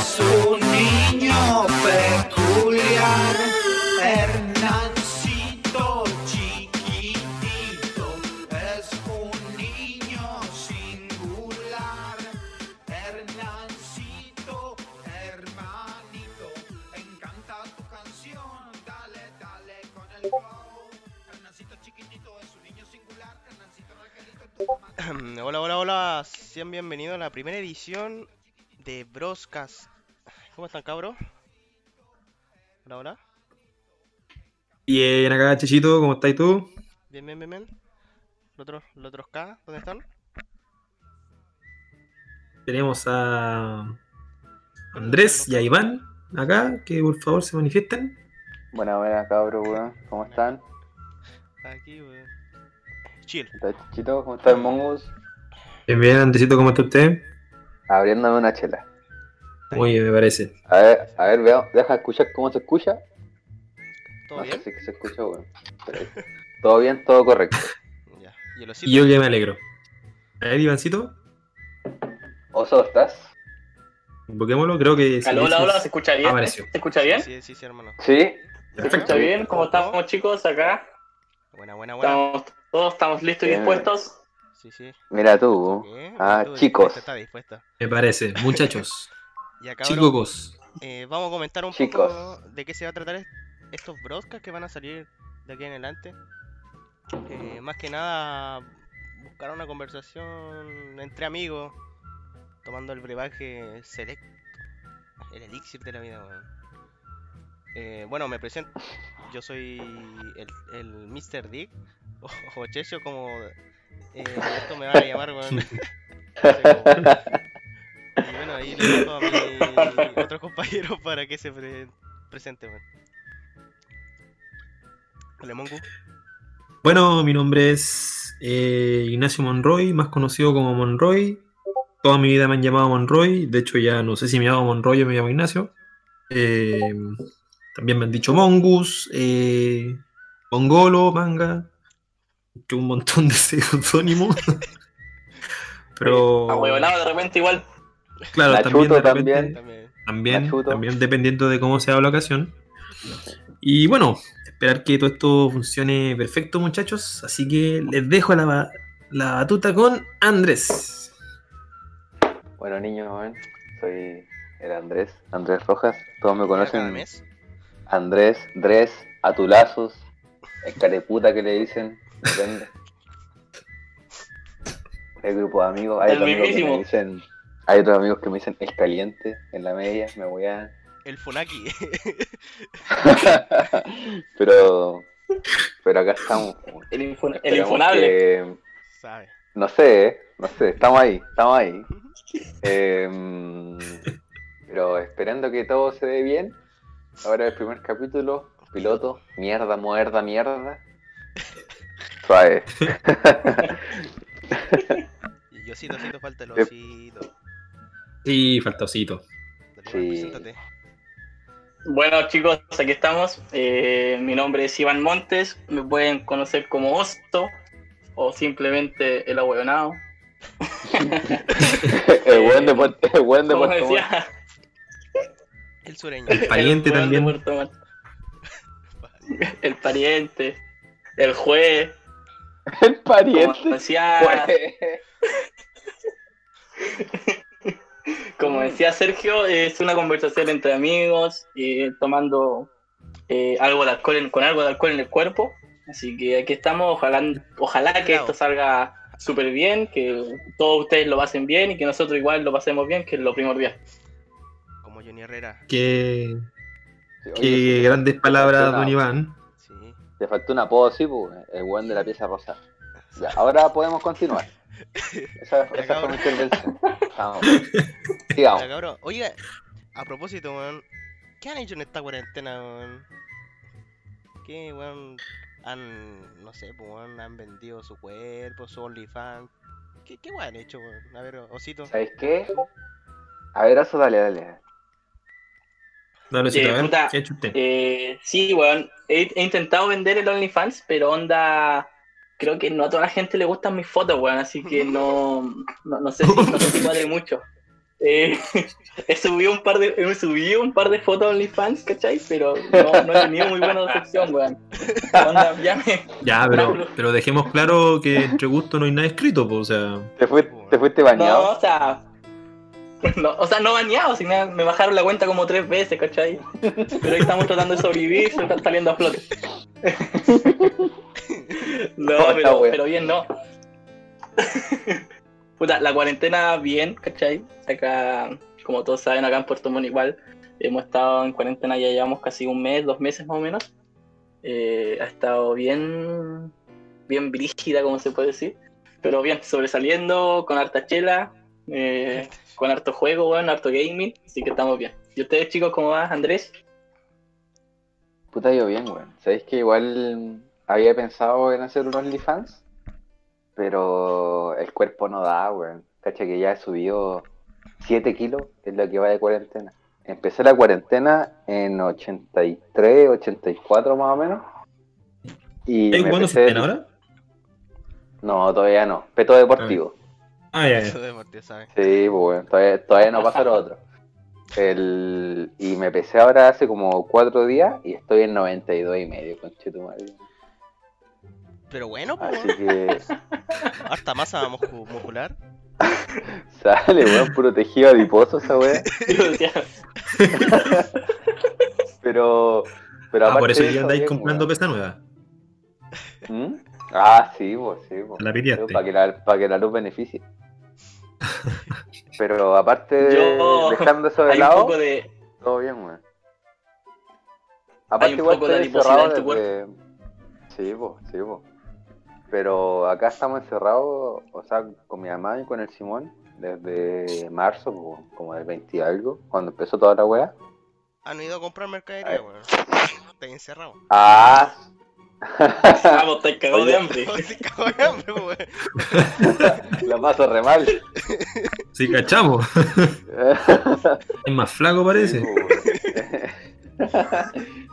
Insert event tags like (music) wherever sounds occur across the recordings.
es un niño peculiar. Hernancito chiquitito es un niño singular. Hernancito, hermanito, encanta tu canción. Dale, dale con el flow. Hernancito chiquitito es un niño singular. Hernancito regalito tu mamá. (clears throat) Hola, hola, hola. Sean bienvenidos a la primera edición de Broscast. ¿Cómo están, cabros? Hola, hola. Bien, acá, Chichito, ¿cómo estás tú? Bien, bien, bien, bien. ¿Los otros, los otros K? ¿Dónde están? Tenemos a Andrés y a Iván acá, que por favor se manifiesten. Buena, buena, cabros, weón. ¿Cómo están? Aquí, weón. Chill. ¿Está Chichito? ¿Cómo está el Mongus? Bien, bien, Andresito, ¿cómo está usted? Abriéndome una chela. Muy bien, me parece. A ver, a ver, veo, deja escuchar cómo se escucha. ¿Todo no bien? sé si que se escucha, ahí. Todo bien, todo correcto. (laughs) Ya. ¿Y yo que me alegro. A ver, Ivancito, Oso, ¿estás? invoquémoslo, creo que... Aló, hola, hola, ¿se escucha bien? Apareció. ¿Se escucha bien? Sí, sí, sí, hermano. ¿Sí? ¿Se Perfecto. escucha bien? ¿Cómo estamos, chicos, acá? Buena, buena, buena. ¿Estamos, todos estamos listos y dispuestos? Sí, sí. Mira tú. Bien, Ah, tú chicos. dispuesta, Está dispuesta. Me parece. Muchachos, (laughs) Ya, chicos, Eh, vamos a comentar un Chicos. poco de qué se va a tratar est- estos broadcasts que van a salir de aquí en adelante. Eh, más que nada, buscar una conversación entre amigos, tomando el brebaje selecto, el elixir de la vida. weón. Eh, bueno, me presento. Yo soy el, el Mr. Dick, o, (laughs) o Checho, como eh, esto me van a llamar, weón. No sé cómo. Y bueno, ahí le dejo a mi otro compañero para que se pre- presente, weón. Hola, Mongu. Bueno, mi nombre es eh, Ignacio Monroy, más conocido como Monroy. Toda mi vida me han llamado Monroy. De hecho, ya no sé si me llamo Monroy o me llamo Ignacio. Eh, también me han dicho Mongus, eh, Mongolo, Manga. Que un montón de (laughs) seudónimos. Pero, Ahuevonado de repente igual. claro, también, de repente- también. También. también, dependiendo de cómo sea la ocasión. Y bueno, esperar que todo esto funcione perfecto, muchachos. Así que les dejo la, la batuta con Andrés. Bueno, niños, weón. Soy el Andrés, Andrés Rojas. Todos me conocen. Andrés, Dres, Atulazos, el careputa que le dicen. Depende. El grupo de amigos. Hay El otros amigos que me dicen. Hay otros amigos que me dicen el caliente en la media, me voy a. El Funaki. (laughs) pero. Pero acá estamos. El, infun- el Esperamos infunable. que- ¿Sabe? no sé, ¿eh? no sé, estamos ahí, estamos ahí. Em, pero esperando que todo se dé bien. Ahora el primer capítulo, piloto, mierda, muerda, mierda. Suave. (laughs) Y yo osito, osito, falta el Eh. osito. Sí, falta osito. Sí. Bueno, chicos, aquí estamos. Eh, mi nombre es Iván Montes. Me pueden conocer como Osto o simplemente el ahuevonado. (laughs) el buen de Puerto, el buen de Puerto decía. El sureño. El pariente el hueón de también. El pariente. El juez. (laughs) El Como pariente. decía, Pues, (laughs) como decía Sergio, es una conversación entre amigos, eh, tomando eh, algo de alcohol en- con algo de alcohol en el cuerpo. Así que aquí estamos, ojalá, ojalá que esto salga súper bien, que todos ustedes lo pasen bien y que nosotros igual lo pasemos bien, que es lo primordial. Como Johnny Herrera. Qué, sí, sí, grandes palabras, don Iván. Te faltó un apodo, sí, pues, el buen de la pieza rosa. Ya, ahora podemos continuar. Esa, Ya, esa fue mi intervención. Vamos. (laughs) Ya, Sigamos. cabrón. Oiga, a propósito, weón. ¿Qué han hecho en esta cuarentena, weón? ¿Qué, weón? Han, no sé, pues, weón, han vendido su cuerpo, su OnlyFans. ¿Qué, qué weón han hecho, weón? A ver, osito. ¿Sabes qué? A ver, eso, dale, dale. Eh, a ver, puta, ¿qué ha hecho usted? Eh, sí, weón, he, he intentado vender el OnlyFans, pero onda, creo que no a toda la gente le gustan mis fotos, weón, así que (laughs) no, no, no sé, si, no sé si cuadre mucho. Eh, (laughs) he subido un par de, he subido un par de fotos a OnlyFans, ¿cachai? Pero no, no he tenido muy buena recepción, weón. Onda, ya me- Ya, pero, (laughs) pero dejemos claro que entre gusto no hay nada escrito, pues, o sea. ¿Te, fui- te fuiste No, bañado? o sea. (laughs) No, o sea, no bañado, sino me, me bajaron la cuenta como tres veces, ¿cachai? Pero ahí estamos tratando de sobrevivir, se están saliendo a flote. (laughs) No, pero, bien, no. (laughs) Puta, la cuarentena bien, ¿cachai? Acá, como todos saben, acá en Puerto Montt igual, hemos estado en cuarentena ya llevamos casi un mes, dos meses más o menos. Eh, ha estado bien, bien brígida, como se puede decir. Pero bien, sobresaliendo, con harta chela, eh, con harto juego, bueno, harto gaming, así que estamos bien. ¿Y ustedes chicos cómo va, Andrés? Puta, yo bien, weón. ¿Sabéis que igual había pensado en hacer un OnlyFans? Pero el cuerpo no da, weón. Cacha que ya he subido 7 kilos, es lo que va de cuarentena. Empecé la cuarentena en 83, 84 más o menos. Y ¿Estás jugando empecé- ahora? No, todavía no. Peto deportivo. Ah, ya, Eso ya. de Martín, ¿sabes? Sí, pues bueno, todavía, todavía no pasa lo otro. El... Y me empecé ahora hace como 4 días y estoy en 92 y medio, conchetumadre. Pero bueno, pues, Así que (laughs) harta masa muscu- muscular. (laughs) sale, weón, puro tejido adiposo esa weá. (laughs) Pero, pero Ah, aparte por eso ya andáis comprando pesa nueva. ¿Mm? Ah, sí, pues, sí, pues. La. Para que la, para que la luz beneficie. Pero aparte de Yo- dejando eso de hay un lado, poco de. todo bien, weón. Aparte Hay un igual poco de estoy adiposidad encerrado en tu desde... Sí, pues, sí, pues. Pero acá estamos encerrados, o sea, con mi mamá y con el Simón, desde marzo, po, como del 20 y algo, cuando empezó toda la wea. Han ido a comprar mercadería, weón. Está encerrado. Ah, Vamos, estáis cagados de hambre. (laughs) Cagó de hambre, weón. la (laughs) paso re mal. Sí, cachamos. (laughs) Es más flaco, parece.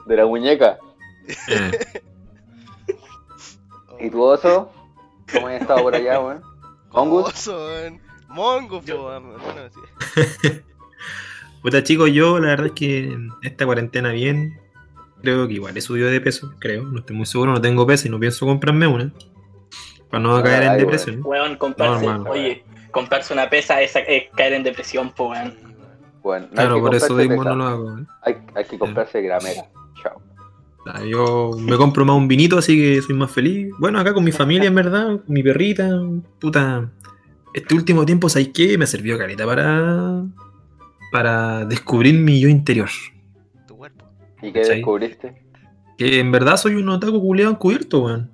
De la muñeca. Eh, ¿Y tu oso? ¿Cómo has estado por allá, weón? ¿Mongus? Oso, weón. Mongus, weón. Bueno, sí. Puta chicos, yo la verdad es que en esta cuarentena bien, creo que igual he subido de peso, creo, no estoy muy seguro, no tengo peso y no pienso comprarme una. Para no Ah, caer en ay, depresión. Weón, comprarse. No, oye, comprarse una pesa es, es caer en depresión, po, weón. Bueno, no Claro, por eso mismo no lo hago. ¿eh? Hay, hay que comprarse gramera. Chao. Yo me compro más un vinito, así que soy más feliz. Bueno, acá con mi familia, en verdad, mi perrita, puta. Este último tiempo, ¿sabes qué? Me sirvió carita para. para descubrir mi yo interior. ¿Y qué descubriste? Que en verdad soy un otaku culeado encubierto, weón.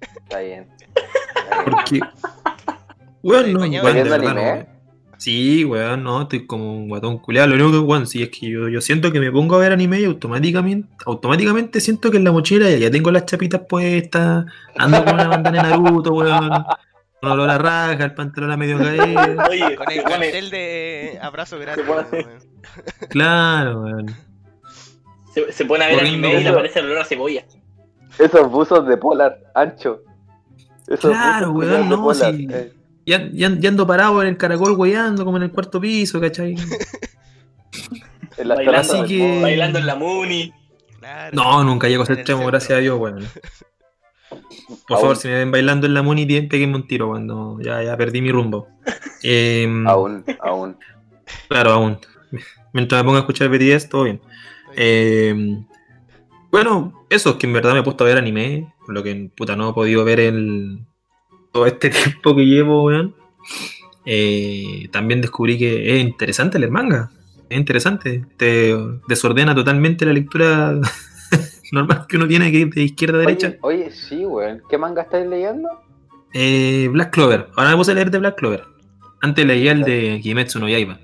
Está bien. Porque. (laughs) Weón, no, ¿Estás weón, de verdad, no, anime? weón. Sí, weón, no, estoy como un guatón culeado. Lo único que, weón, sí es que yo, yo siento que me pongo a ver anime y automáticamente, automáticamente siento que en la mochila ya, tengo las chapitas puestas, ando con una bandana de Naruto, weón, con olor a raja, el pantalón a medio caer. Oye, Con el cartel de abrazo weón. Claro, weón. Se, se pone a ver anime y le aparece el olor a cebolla. Esos buzos de polar, ancho. Esos Claro, weón, no, polar, sí. eh. Ya, ya, ya ando parado en el caracol, weyando, como en el cuarto piso, ¿cachai? (laughs) En las Bailando, Así que-. Bailando en la Muni. Claro. No, nunca llego a ese extremo, gracias a Dios, weón. (laughs) Por favor, si me ven bailando en la Muni, bien, péguenme un tiro cuando ya, ya perdí mi rumbo. (laughs) Em, Aún, aún. Claro, aún. Mientras me ponga a escuchar BTS, todo bien. Em, bueno, eso es que en verdad me he puesto a ver anime, lo que puta no he podido ver en todo este (laughs) tiempo que llevo, weón. Eh, también descubrí que es interesante leer manga. Es interesante. Te desordena totalmente la lectura (laughs) normal que uno tiene que ir de izquierda a derecha. Oye, oye, sí, weón. ¿Qué manga estáis leyendo? Eh, Black Clover. Ahora me puse a leer de Black Clover. Antes leía el de Kimetsu no Yaiba.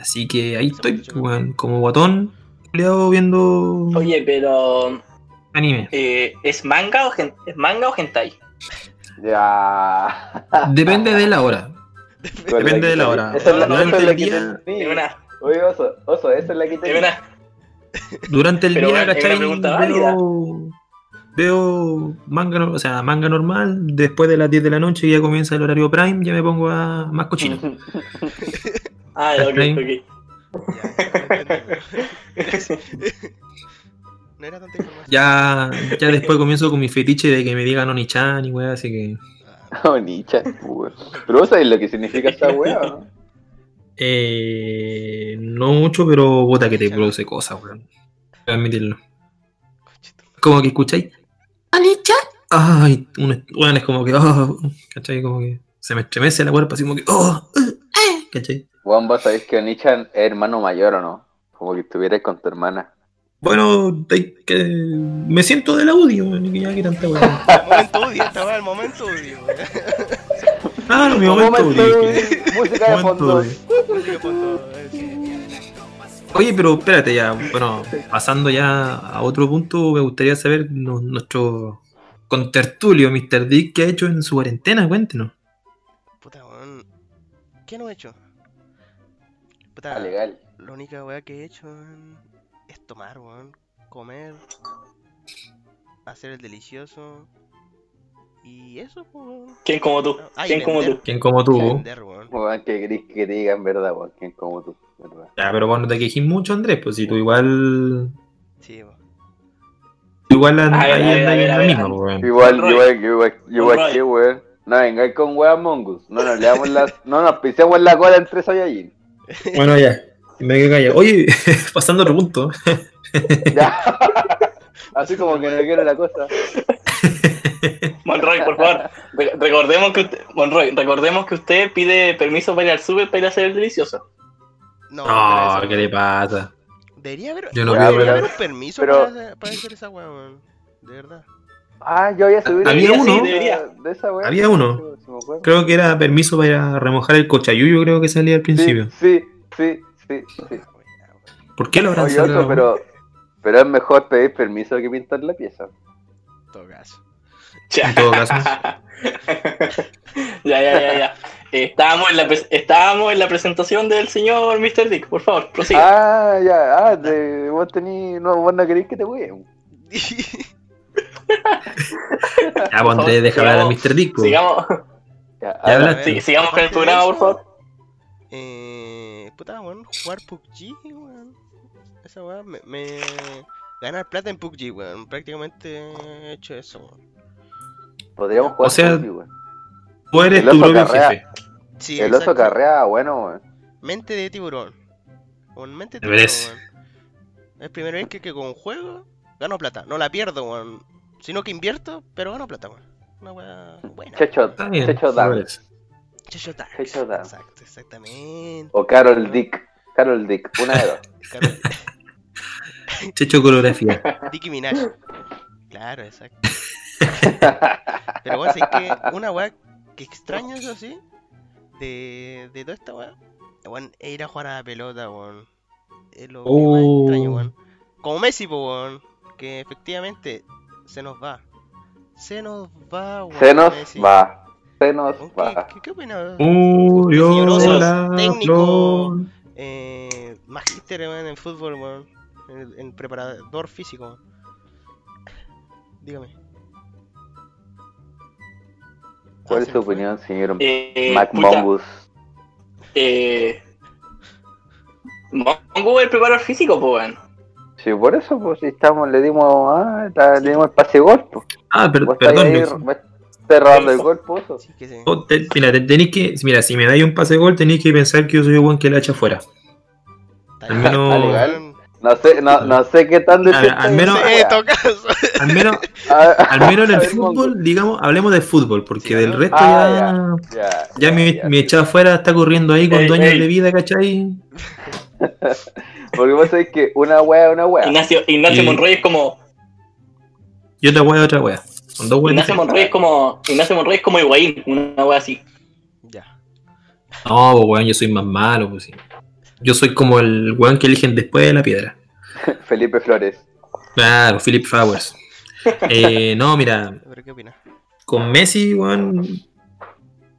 Así que ahí estoy, weón, como guatón, culiao, viendo Oye, pero. anime. eh, ¿es, manga o gen- ¿Es manga o hentai? Ya. (laughs) Depende de la hora. Depende de la hora. Esa es la, Durante esa es la el día- una. Oye, oso, oso, esa es la que te. Es una. Durante el Pero, día, Veo, veo manga, o sea, manga normal. Después de las 10 de la noche, ya comienza el horario prime, ya me pongo a más cochino. (laughs) Ah, ya, ok, ok. Ya, ya, lo entendí, weón. (laughs) No era tanta información. Ya, ya después comienzo con mi fetiche de que me digan Oni-chan y weá, así que. Ah, Oni-chan, weón. Pero vos sabés lo que significa esa weá, ¿o ¿no? Eh, no mucho, pero bota que te produce cosas, weón. Voy a admitirlo. Como que escucháis. Oni-chan. Ay, un, weón, es como que. Oh, ¿Cachai? Como que se me estremece la cuerpo, así como que. Oh, ¿Cachai? Weón, vos sabés que Oni-chan es hermano mayor, ¿o no? Como que estuvieras con tu hermana. Bueno, que... me siento del audio, que ya que tanta weá. (laughs) El momento UDI, esta weá, el momento. Ah, no, mi momento, momento audio, de que- música de fondo. Oye, pero espérate ya, bueno, pasando ya a otro punto, me gustaría saber nuestro contertulio, Mr. Dick, ¿qué ha hecho en su cuarentena? Cuéntenos. ¿Qué no he hecho? Puta, Ah, legal. la única weá que he hecho es tomar, weón. Comer. Hacer el delicioso. Y eso, pues, weón. ¿Quién como tú? Ah, ¿Quién como tú? ¿Quién como tú? vender, weón. Weón, que querés que te digan verdad, weón. ¿Quién como tú? ¿Verdad? Ya, pero vos no te quejes mucho, Andrés, pues si tú igual. Sí, weón. tú igual and- A ver, ahí a ver, andas a en la misma, weón. Igual, igual, igual, igual que, weón. No vengáis con weón mongus. No nos leamos las. No nos pisemos la cola entre Saiyajin. (laughs) Bueno, ya, me quedé callado. Oye, (laughs) pasando otro punto. (laughs) Ya. Así como que no quiero la cosa. Monroy, por favor. Re- recordemos que usted, Monroy, recordemos que usted pide permiso para ir al super para ir a hacer el delicioso. No, No, pero ¿qué le pasa? Debería haber, Yo no debería haber un permiso pero- para, para hacer esa weón. De verdad. Ah, yo había subido Había un uno. de esa. Había uno. Creo que era permiso para remojar el cochayuyo, creo que salía al principio. Sí, sí, sí, sí. sí. ¿Por qué lo habrán Oye, sacado? otro, pero, pero es mejor pedir permiso que pintar la pieza. En todo caso. Ya. En todo caso. (laughs) ya, ya, ya, ya. Estábamos, en la estábamos en la presentación del señor Mr. Dick, por favor, prosiga. Ah, ya, ah, te, vos tení, no, vos no queréis que te ween. (laughs) Ya, pues Andrés, deja hablar a Mr. Dick, pues. sigamos, Ya, Ya habla. hablaste. sí, sigamos con el programa, por favor. Eh, puta, weón, jugar PUBG, weón. Esa weá me, me- Ganar plata en PUBG, weón. Prácticamente he hecho eso, weón. Podríamos jugar O sea, PUBG, weón. Tú eres el tu oso propio carrea. jefe. Sí, El oso carrea, bueno, weón. Mente de tiburón. Con mente de tiburón, weón. Es primera vez que, que con juego gano plata. No la pierdo, weón. Sino que invierto, pero gano plata, weón. Una weá buena. Checho. Checho me Dan. parece. Checho Darks. Checho Darks. Exacto, exactamente. O Carol Dick. Carol Dick, una de dos. (laughs) Carol- (laughs) Checho coreografía. Nicki Minaj. (laughs) Claro, exacto. Pero bueno, es que una weá que extraño eso sí, de, de toda esta weá, weón, es ir a jugar a la pelota, weón. Es lo que más Oh. extraño, weón. Como Messi, po, weón, que efectivamente se nos va. Se nos va, weón. Se nos Messi. va. Se nos va. ¿Qué, qué, qué opinas? Murió Señorosos, la técnico. flor. Eh, magíster weón, en fútbol, weón. En, en preparador físico. weón. Dígame. ¿Cuál Ah, es su opinión, señor Eh, Mac Mongus? eh, Mongo es el preparador físico, pues, weón. Sí, por eso, pues, si estamos, le dimos, ah, le dimos el pase gol, pues. Ah, per- Vos perdón. ahí, me estás robando el gol, pues. Sí, que sí. oh, te- mira, te- tenéis que, mira, si me dais un pase de gol, tenéis que pensar que yo soy el buen que la echa afuera. Está al menos- legal. No sé, no, no sé qué tan Al- decente al es menos-. Al menos, (laughs) Ah, al menos en el (laughs) fútbol, digamos, hablemos del fútbol, porque Sí, del resto Ah, ya, Ya, ya mi, ya, mi echada afuera está corriendo ahí con dueños de vida, ¿cachai? (laughs) (laughs) Porque vos sabés que una wea es una wea. Ignacio, Ignacio Y- Monroy es como. Y otra wea, otra wea. Son dos weas Ignacio. Monroy es como. Ignacio Monroy es como Higuaín, una wea así. Ya. No, pues weón, yo soy más malo, pues sí. Yo soy como el weón que eligen después de la piedra. (laughs) Felipe Flores. Claro, Philip Flowers. (laughs) Eh, no, mira, ¿Pero qué opinas? con Messi, weón,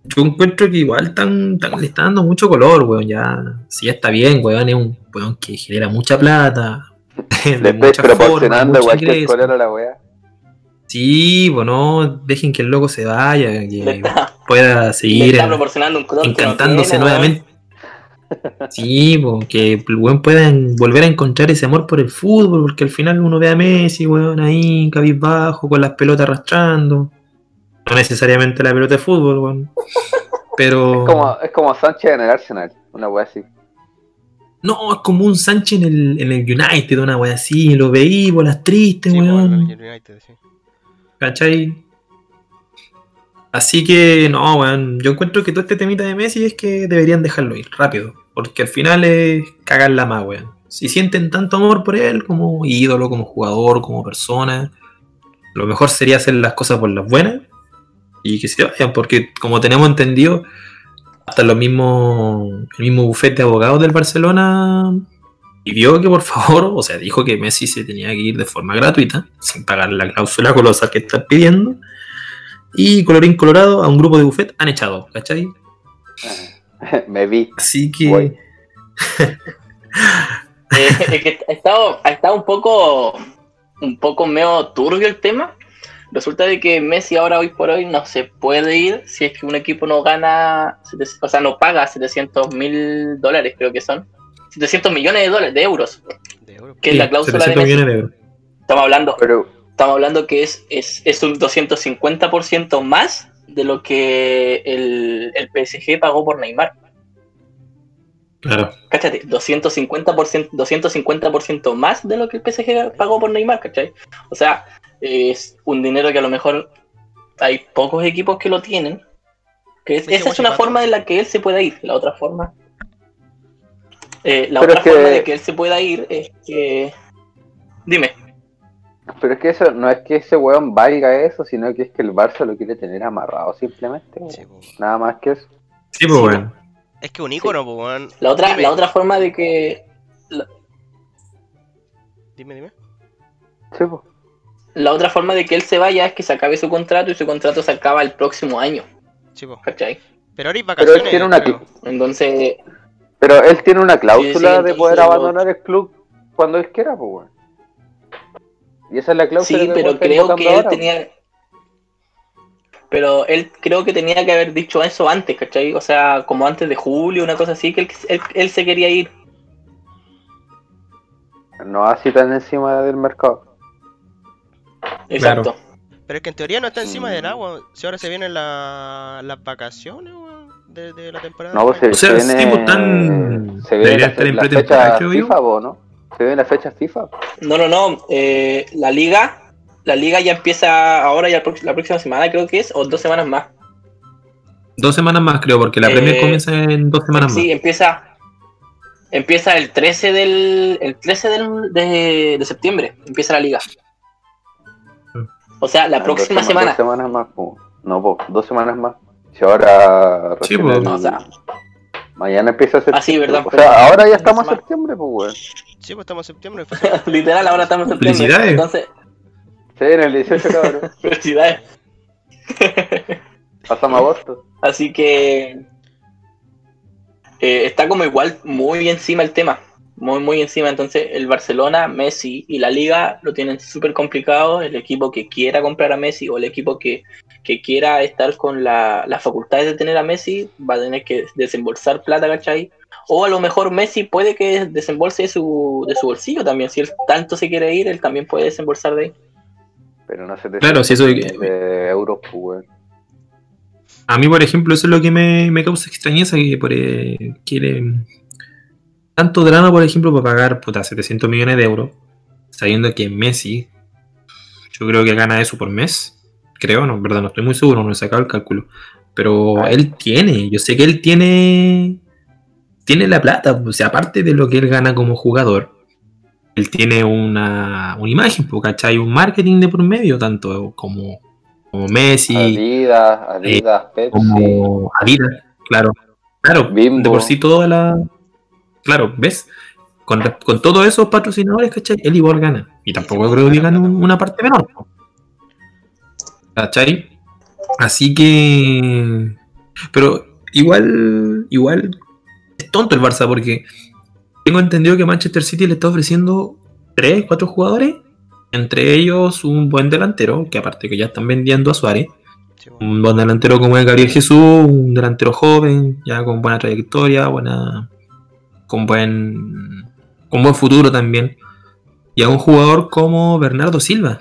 yo encuentro que igual tan, tan- le está dando mucho color, weón. Ya, si ya está bien, weón, es un weón que genera mucha plata. (laughs) de Le estáis proporcionando mucho cualquier ingreso. color a la wea. Sí, pues no, dejen que el loco se vaya, Le que está, pueda le seguir en- no encantándose tiene, nuevamente. Sí, po, que el weón pueda volver a encontrar ese amor por el fútbol, porque al final uno ve a Messi, weón, ahí, cabizbajo, con las pelotas arrastrando. No necesariamente la pelota de fútbol, weón. (laughs) Pero. Es como, es como Sánchez en el Arsenal, una wea así. No, es como un Sánchez en el, en el United, una wea así, lo veí, bolas tristes, Sí, weón. el United, sí. ¿Cachai? Así que, no, weón. Yo encuentro que todo este temita de Messi es que deberían dejarlo ir rápido. Porque al final es cagarla más, weón. Si sienten tanto amor por él como ídolo, como jugador, como persona, lo mejor sería hacer las cosas por las buenas y que se vayan. Porque, como tenemos entendido, hasta los mismos, el mismo bufete de abogados del Barcelona pidió que por favor, o sea, dijo que Messi se tenía que ir de forma gratuita, sin pagar la cláusula colosal que están pidiendo. Y colorín colorado, a un grupo de buffet han echado, ¿cachai? (laughs) Me vi. Así que. (laughs) Eh, es que ha estado, ha estado un poco un poco medio turbio el tema. Resulta de que Messi ahora hoy por hoy no se puede ir si es que un equipo no gana, o sea, no paga 700 mil dólares, creo que son. 700 millones de dólares, de euros, De euro. que es la cláusula de 700 Messi. millones de euros. Estamos hablando, Pero, estamos hablando que es, es, es un 250% más de lo que el, el PSG pagó por Neymar. Claro. Cáchate, 250%, 250% más de lo que el PSG pagó por Neymar, ¿cachai? O sea, es un dinero que a lo mejor hay pocos equipos que lo tienen. Que es- ¿Viste esa es una forma en la que él se pueda ir. La otra forma. eh, la Pero otra es que- forma de que él se pueda ir es que. Dime. pero es que eso no es que ese weón valga eso, sino que es que el Barça lo quiere tener amarrado simplemente. Sí, pues. Nada más que eso. Sí, pues, weón. Es que un icono, pues, weón. La otra, Dime. la otra forma de que. Dime, dime. Sí, pues. La otra forma de que él se vaya es que se acabe su contrato y su contrato se acaba el próximo año. Sí, pues. ¿Cachai? Pero ahora hay Pero vacaciones. él tiene una. Entonces. Pero él tiene una cláusula Sí, sí, de poder abandonar el club cuando él quiera, pues, weón. Y esa es la cláusula Sí, pero creo que él ahora, tenía. Pero él creo que tenía que haber dicho eso antes, ¿cachai? O sea, como antes de julio, una cosa así, que él, él, él se quería ir. No así tan encima del mercado. Exacto. Pero es que en teoría no está encima Mm. del agua. Si ahora se vienen la- las vacaciones, de, de la temporada. No, pues se, O sea, se sí, viene, pues, están- se viene debería la, estar en la fecha. FIFA, ¿no? Se viene la fecha FIFA. No, no, no. eh, la liga. La liga ya empieza ahora, ya la próxima semana creo que es, o dos semanas más. Dos semanas más, creo, porque la Eh, Premier comienza en dos semanas Sí, empieza. Empieza el 13 del. El 13 del- de, de septiembre. Empieza la liga. O sea, la Ah, próxima dos semana. Dos semanas más, po. No, po, dos semanas más. Si ahora. Sí, po. el- No, o sea, Mañana empieza septiembre. Ah, sí, verdad, O sea, ahora ya estamos en septiembre, pues, weón. Sí, pues estamos en (laughs) septiembre. literal, ahora estamos en septiembre. Felicidades. Entonces, Sí, en el 18, cabrón. (laughs) felicidades. (laughs) Pasamos agosto. Así que eh, está como igual muy encima el tema, muy muy encima. Entonces el Barcelona, Messi y la Liga lo tienen súper complicado. El equipo que quiera comprar a Messi o el equipo que, que quiera estar con la- las facultades de tener a Messi va a tener que desembolsar plata, ¿cachai? O a lo mejor Messi puede que desembolse de su, de su bolsillo también. Si él tanto se quiere ir, él también puede desembolsar de ahí. Pero no se te Claro, si eso- de euros, pues, weón. A mí, por ejemplo, eso es lo que me, me causa extrañeza, que por, eh, quiere tanto drama, por ejemplo, para pagar puta, 700 millones de euros, sabiendo que Messi, yo creo que gana eso por mes, creo, no, en verdad, no estoy muy seguro, no he sacado el cálculo, pero Ah. él tiene, yo sé que él tiene, tiene la plata, o sea, aparte de lo que él gana como jugador, él tiene una, una imagen, ¿cachai? Un marketing de por medio, tanto como, como Messi, Adidas, Adidas, Pepsi. como Adidas, claro. Claro, Bimbo. de por sí toda la. Claro, ¿ves? Con, con todos esos patrocinadores, ¿cachai? Él igual gana. Y tampoco creo que gane un- una parte menor. ¿no? ¿Cachai? Así que. Pero igual. Igual. Es tonto el Barça porque. Tengo entendido que Manchester City le está ofreciendo 3, 4 jugadores. Entre ellos un buen delantero, que aparte que ya están vendiendo a Suárez Sí, un buen delantero como es Gabriel Jesús, un delantero joven, ya con buena trayectoria, buena, con buen, con buen futuro también. Y a un jugador como Bernardo Silva.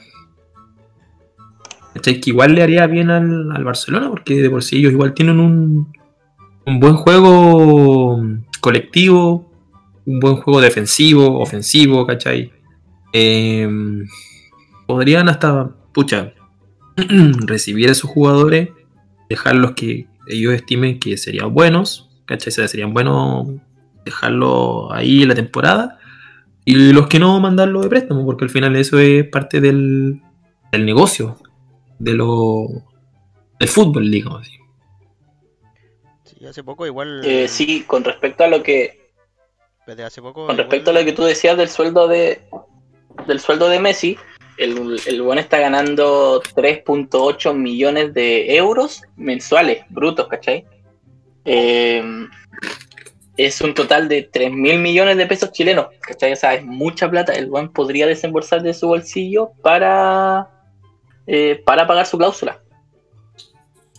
Que igual le haría bien al, al Barcelona, porque de por sí ellos igual tienen un, un buen juego colectivo, un buen juego defensivo, ofensivo, ¿cachai? Eh, podrían hasta, pucha, (clears throat) recibir a esos jugadores, dejarlos que ellos estimen que serían buenos, ¿cachai? Serían buenos dejarlo ahí en la temporada y los que no mandarlo de préstamo, porque al final eso es parte del, del negocio, de lo, del fútbol, digamos así. Sí, hace poco igual. Eh, sí, con respecto a lo que Desde hace poco. con respecto a lo que tú decías del sueldo de del sueldo de Messi, el, el buen está ganando 3.8 millones de euros mensuales, brutos, ¿cachai? Eh, es un total de 3 mil millones de pesos chilenos, ¿cachai? O sea, es mucha plata. El buen podría desembolsar de su bolsillo para, eh, para pagar su cláusula.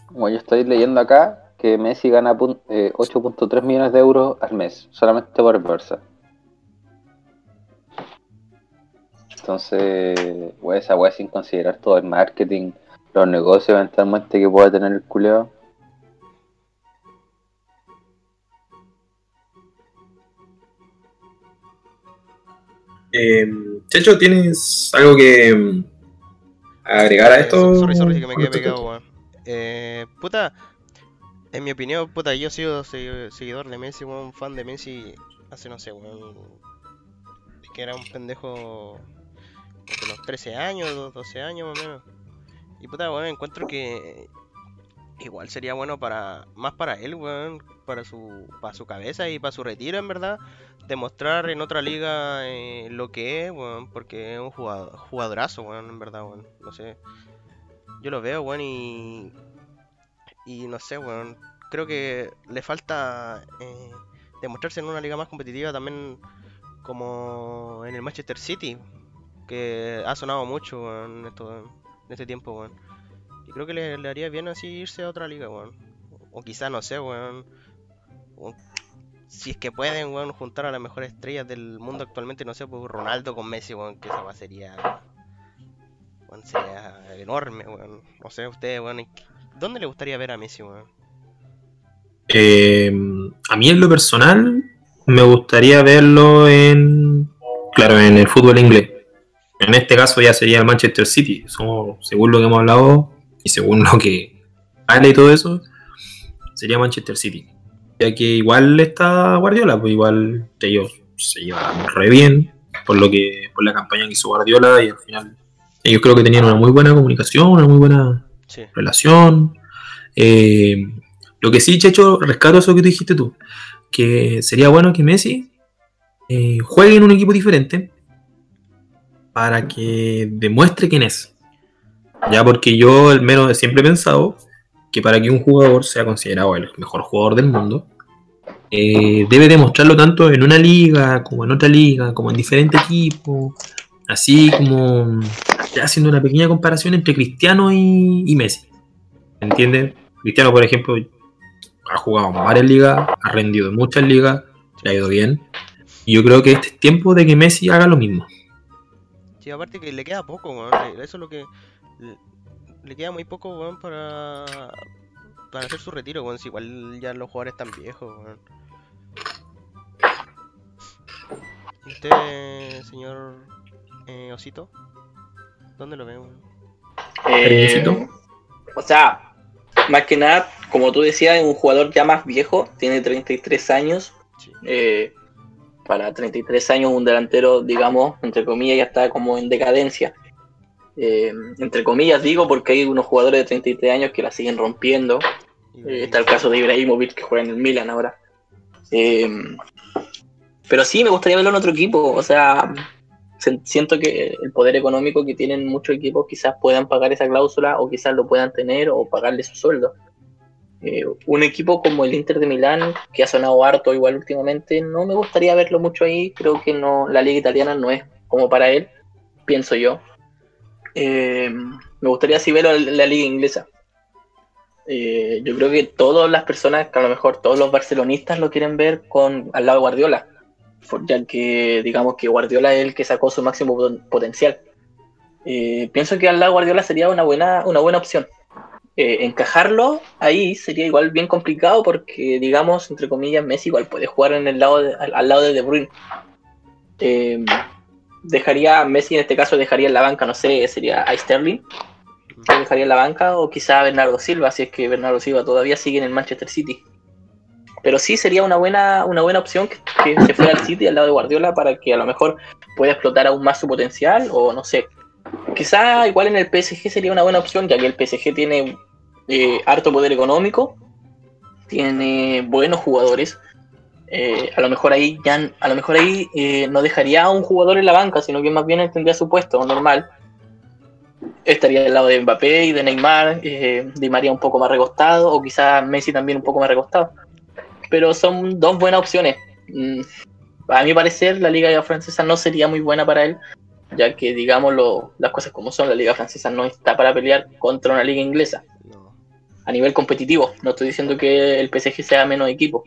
Como yo estoy leyendo acá, que Messi gana eh, 8.3 millones de euros al mes, solamente por Barça. Entonces, esa weá sin considerar todo el marketing, los negocios eventualmente que pueda tener el culeo. Eh, Checho, ¿tienes algo que mm, agregar a Eh, esto? Sorry, sorry, que me quedé pegado, weón. Eh, puta, en mi opinión, puta, yo he sido se- seguidor de Messi, weón, fan de Messi hace, no sé, weón, que era un pendejo de los 13 años, 12 años más o menos. Y puta, weón, encuentro que igual sería bueno para, más para él, weón, para su, para su cabeza y para su retiro, en verdad, demostrar en otra liga eh, lo que es, weón, porque es un jugador, jugadorazo, weón, en verdad, weón, no sé. Yo lo veo, weón, y. Y no sé, weón. Creo que le falta eh, demostrarse en una liga más competitiva también, como en el Manchester City, que ha sonado mucho, weón, en, esto, en este tiempo, weón. Y creo que le, le haría bien así irse a otra liga, weón. O quizá, no sé, weón. Si es que pueden, weón, juntar a las mejores estrellas del mundo actualmente, no sé, pues Ronaldo con Messi, weón, que esa sería sería enorme, weón. No sé, ustedes, weón, ¿en qué- ¿dónde le gustaría ver a Messi, weón? Eh, a mí en lo personal me gustaría verlo en, claro, en el fútbol inglés. En este caso ya sería el Manchester City, somos, según lo que hemos hablado y según lo que habla y todo eso, sería Manchester City. Ya que igual está Guardiola, pues igual ellos se llevan re bien por lo que por la campaña que hizo Guardiola y al final ellos creo que tenían una muy buena comunicación, una muy buena Sí, relación. Eh, lo que sí, Checho, rescato eso que tú dijiste tú, que sería bueno que Messi eh, juegue en un equipo diferente para que demuestre quién es. Ya porque yo al menos siempre he pensado que para que un jugador sea considerado el mejor jugador del mundo, eh, debe demostrarlo tanto en una liga como en otra liga, como en diferentes equipos, así como haciendo una pequeña comparación entre Cristiano y, y Messi. ¿Entiendes? Cristiano, por ejemplo, ha jugado en varias ligas, ha rendido en muchas ligas, le ha ido bien. Y yo creo que este es tiempo de que Messi haga lo mismo. sí, aparte que le queda poco, weón. le- Eso es lo que. Le, queda muy poco, para. Para hacer su retiro, weón. Si igual ya los jugadores están viejos, weón. Usted, señor eh, Osito? ¿Dónde lo ve, weón? Eh, o sea, más que nada, como tú decías, es un jugador ya más viejo, tiene 33 años. Sí. eh, para 33 años, un delantero, digamos, entre comillas, ya está como en decadencia. Eh, entre comillas digo porque hay unos jugadores de 33 años que la siguen rompiendo. Eh, está el caso de Ibrahimovic que juega en el Milan ahora. Eh, pero sí, me gustaría verlo en otro equipo. O sea, se- siento que el poder económico que tienen muchos equipos quizás puedan pagar esa cláusula o quizás lo puedan tener o pagarle su sueldo. Eh, un equipo como el Inter de Milán, que ha sonado harto igual últimamente, no me gustaría verlo mucho ahí. Creo que no, la liga italiana no es como para él, pienso yo. Eh, me gustaría así verlo en la liga inglesa. Eh, yo creo que todas las personas, a lo mejor todos los barcelonistas lo quieren ver con al lado de Guardiola. Ya que digamos que Guardiola es el que sacó su máximo poten- potencial. Eh, pienso que al lado Guardiola sería una buena, una buena opción. Eh, encajarlo ahí sería igual bien complicado porque, digamos, entre comillas, Messi igual puede jugar en el lado de- al, al lado de De Bruyne. Eh, dejaría, Messi en este caso dejaría en la banca, no sé, sería a Sterling, dejaría en la banca o quizá a Bernardo Silva, si es que Bernardo Silva todavía sigue en el Manchester City. Pero sí sería una buena, una buena opción que, se fuera al City al lado de Guardiola para que a lo mejor pueda explotar aún más su potencial o no sé. Quizá igual en el PSG sería una buena opción, ya que el PSG tiene eh, harto poder económico, tiene buenos jugadores. Eh, a lo mejor ahí ya a lo mejor ahí eh, no dejaría a un jugador en la banca, sino que más bien tendría su puesto normal. Estaría al lado de Mbappé y de Neymar, Di María un poco más recostado, o quizá Messi también un poco más recostado. Pero son dos buenas opciones. Mm, A mi parecer, la liga francesa no sería muy buena para él, ya que, digamos, las cosas como son, la liga francesa no está para pelear contra una liga inglesa a nivel competitivo. No estoy diciendo que el PSG sea menos equipo,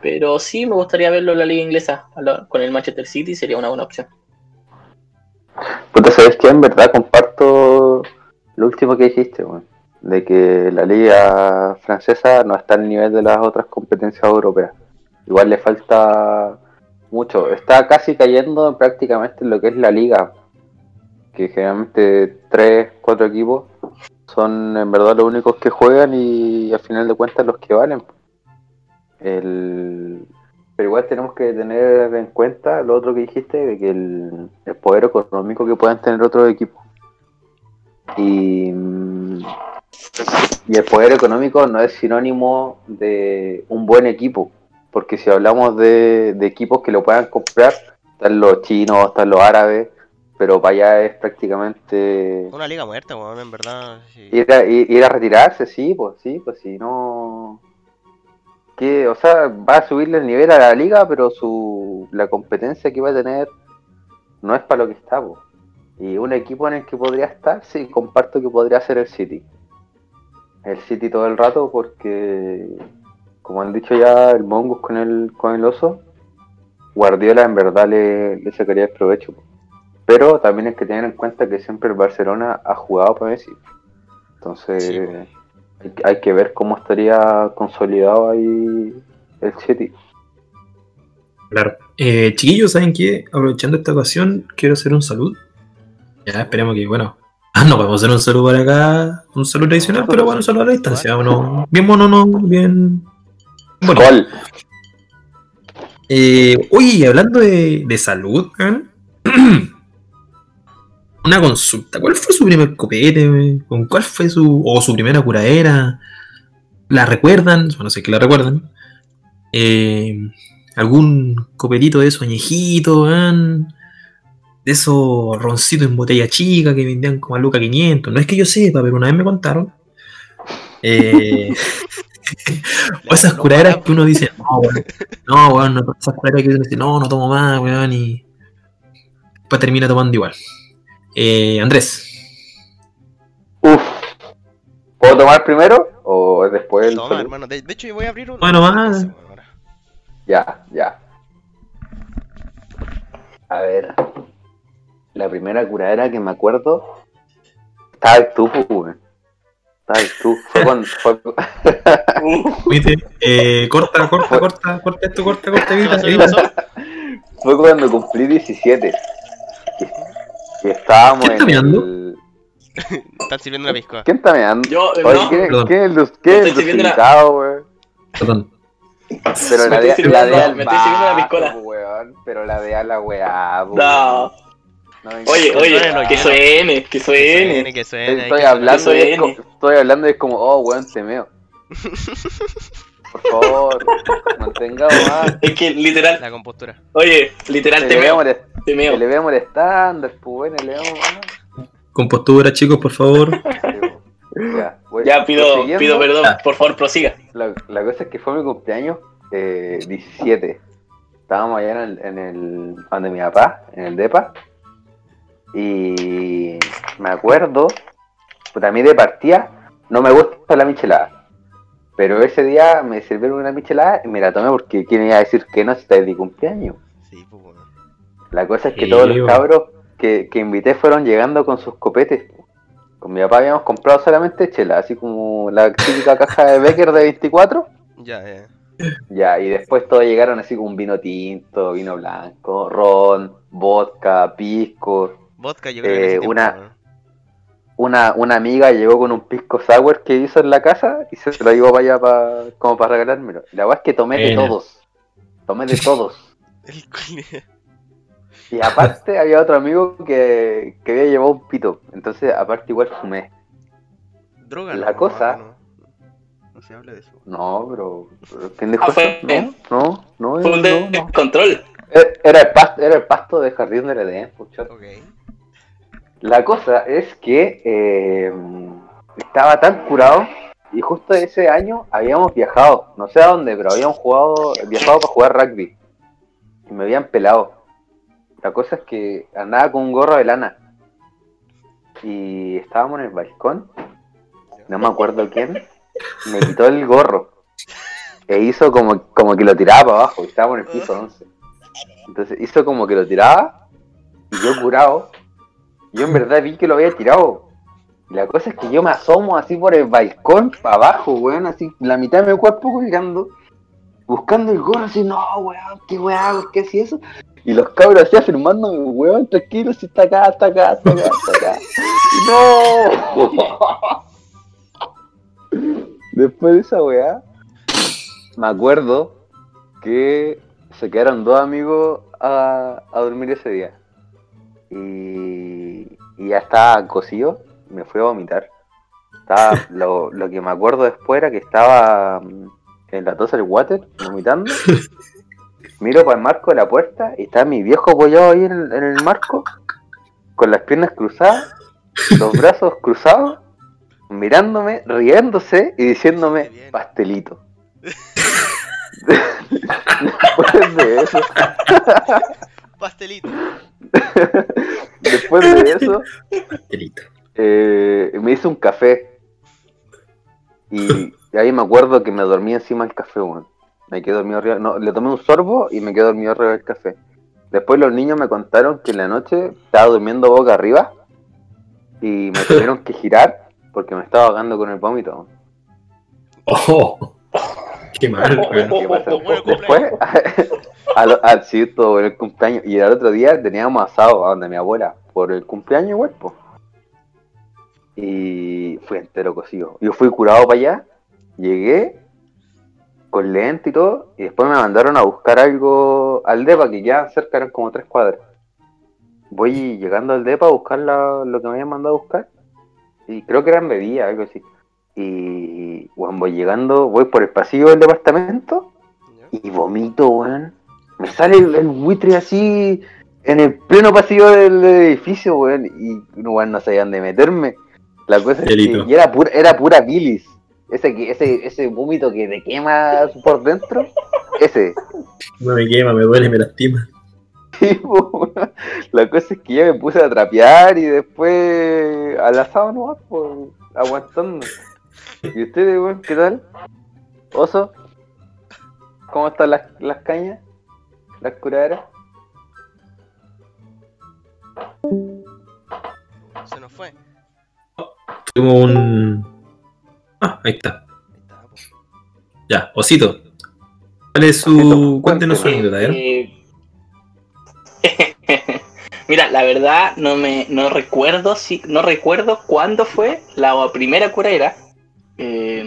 pero sí me gustaría verlo en la liga inglesa con el Manchester City, sería una buena opción. Puta, ¿sabes qué? En verdad comparto lo último que dijiste, weón. De que la liga francesa no está al nivel de las otras competencias europeas. Igual le falta mucho. Está casi cayendo prácticamente en lo que es la liga. Que generalmente tres, cuatro equipos son en verdad los únicos que juegan y al final de cuentas los que valen. El... Pero igual tenemos que tener en cuenta lo otro que dijiste, de que el, el poder económico que puedan tener otros equipos. Y, y el poder económico no es sinónimo de un buen equipo, porque si hablamos de, de equipos que lo puedan comprar, están los chinos, están los árabes, pero para allá es prácticamente Una liga muerta, weón, en verdad. sí. Ir a, ir, ir a retirarse, sí, pues sí, pues si no. Que, o sea, va a subirle el nivel a la liga, pero su la competencia que va a tener no es para lo que está, pues. Y un equipo en el que podría estar, sí, comparto que podría ser el City. El City todo el rato, porque, como han dicho ya el Mongus con el, con el oso, Guardiola en verdad le, le sacaría el provecho. Pero también hay que tener en cuenta que siempre el Barcelona ha jugado para Messi. Entonces, Sí, hay, que- hay que ver cómo estaría consolidado ahí el City. Claro. Eh, chiquillos, ¿saben qué? Aprovechando esta ocasión, quiero hacer un saludo. Ya esperemos que, bueno. Ah, no podemos hacer un saludo para acá, un saludo tradicional, pero bueno, un saludo a la distancia. Bueno, bien monono, bien. Bueno, ¿Cuál? eh, oye, hablando de, de salud, weón, (clears throat) una consulta. ¿Cuál fue su primer copete? ¿Con cuál fue su. o su primera curadera? ¿La recuerdan? Bueno, sé que la recuerdan. Eh, ¿Algún copetito de esos añejitos, weón? De esos roncitos en botella chica que vendían como a Luca 500. No es que yo sepa, pero una vez me contaron. Eh, o (laughs) (laughs) esas No, curaderas que uno dice, no, weón, no, weón, no, esas curaderas que uno dice, no, no tomo más, weón, y después termina tomando igual. Eh, Andrés, Uf. ¿Puedo tomar primero o después el Toma, saludo? hermano. De, de hecho, yo voy a abrir uno. Bueno, más. Ya, ya. A ver. La primera curadera que me acuerdo. Estaba tú, weón. Estaba el tú. Fue cuando. Fue, ¿viste? (laughs) Eh, corta, corta, corta, corta esto, corta, corta, ¿Qué? ¿Qué pasó? fue cuando cumplí 17. Que, estábamos ¿Quién está en mirando? el. Están sirviendo una piscola. ¿Quién está meando? Yo, eh, Oye, no, ¿quién, Perdón. quién es el quién es el la-? Perdón. Pero Me la de, estoy la de al me estoy sirviendo la piscola. weón. Pero la de a la weá, weón. no. Oye, oye, que suene, que suene. que suene. Estoy que hablando, y es estoy hablando y es como, oh, weón, te meo. Por favor, mantengamos más. Es que literal, La compostura. oye, literal te meo, te meo. le vea molestando, pues bueno, le vamos Con postura, chicos, por favor. Ya, pido, pido perdón, Ya. por favor prosiga. La, la cosa es que fue mi cumpleaños eh, 17. Estábamos allá en el, en el. donde mi papá, en el DEPA. Y me acuerdo, pues a mí de partida no me gusta la michelada. Pero ese día me sirvieron una michelada y me la tomé porque quién iba a decir que no si está de cumpleaños. Sí, pues bueno. La cosa es que Sí, todos los cabros que, que invité fueron llegando con sus copetes. Con mi papá habíamos comprado solamente chela, así como la típica caja de Becker de 24. (laughs) Ya, ya. Ya, y después todos llegaron así con vino tinto, vino blanco, ron, vodka, pisco. Vodka, yo creo Eh, tiempo, una-. Una, una amiga llegó con un pisco sour que hizo en la casa y se lo llevó para allá pa- como para regalármelo. La verdad es que tomé de todos. Tomé de todos. (laughs) El Y aparte había otro amigo que, que había llevado un pito. Entonces, aparte igual fumé. Droga, La no, cosa- No, no se habla de eso. No, pero... pero ¿Quién dijo Ah, fue- eso? No, no, no. Fue un no, no. descontrol. Era el pasto, era el pasto de jardín del Edén, pucha. Ok. La cosa es que eh, estaba tan curado y justo ese año habíamos viajado, no sé a dónde, pero habíamos jugado, viajado para jugar rugby y me habían pelado. La cosa es que andaba con un gorro de lana y estábamos en el balcón, no me acuerdo quién, me quitó el gorro e hizo como, como que lo tiraba para abajo y estábamos en el piso 11. Entonces hizo como que lo tiraba y yo curado yo en verdad vi que lo había tirado. La cosa es que yo me asomo así por el balcón para abajo, weón, así la mitad de mi cuerpo colgando, buscando el gorro, así, no, weón, qué weón qué así eso. Y los cabros así afirmándome, weón, tranquilo, si está acá, está acá, está acá, está acá. ¡No! (laughs) Después de esa weá, me acuerdo que se quedaron dos amigos a, a dormir ese día y, y ya estaba cocido, me fui a vomitar. Estaba, lo, lo que me acuerdo después era que estaba mm, en la tosa del water, vomitando. Miro para el marco de la puerta y está mi viejo apoyado ahí en el, en el marco, con las piernas cruzadas, los brazos cruzados, mirándome, riéndose y diciéndome pastelito. (laughs) (laughs) Después de eso, (laughs) Pastelito. (laughs) después de eso, Pastelito. eh, me hice un café. Y ahí me acuerdo que me dormí encima del café, weón. Me quedé dormido arriba. No, le tomé un sorbo y me quedé dormido arriba del café. Después los niños me contaron que en la noche estaba durmiendo boca arriba y me (laughs) tuvieron que girar porque me estaba ahogando con el vómito. Oh, qué mal. (laughs) Bueno, Después, al, al sí, todo en el cumpleaños. Y el otro día teníamos asado a donde mi abuela por el cumpleaños igual. Y fui entero cocido. Yo fui curado para allá, llegué con lente y todo, y después me mandaron a buscar algo al DEPA, que ya cerca eran como tres cuadras. Voy llegando al DEPA a buscar la- lo que me habían mandado a buscar, y creo que eran bebidas, algo así. Y bueno, voy llegando, voy por el pasillo del departamento, y vomito, weón. Me sale el, el buitre así en el pleno pasillo del edificio, weón. Y weón, no sabían de meterme. La cosa es que era pura, era pura bilis. Ese, ese, ese vómito que te quema por dentro. Ese. No me quema, me duele, me lastima. (laughs) Sí, weón. La cosa es que ya me puse a trapear y después al asado nomás, pues, aguantando. ¿Y ustedes, weón, qué tal? ¿Oso? ¿Cómo están las, las cañas? ¿Las curaderas? Se nos fue. Tuvimos un. Ah, ahí está. Ahí está, po. Ya, Osito. ¿Cuál es Osito, su. Cuéntenos su anécdota. Eh, (laughs) Mira, la verdad no me no recuerdo si no recuerdo cuándo fue la primera curera. Eh,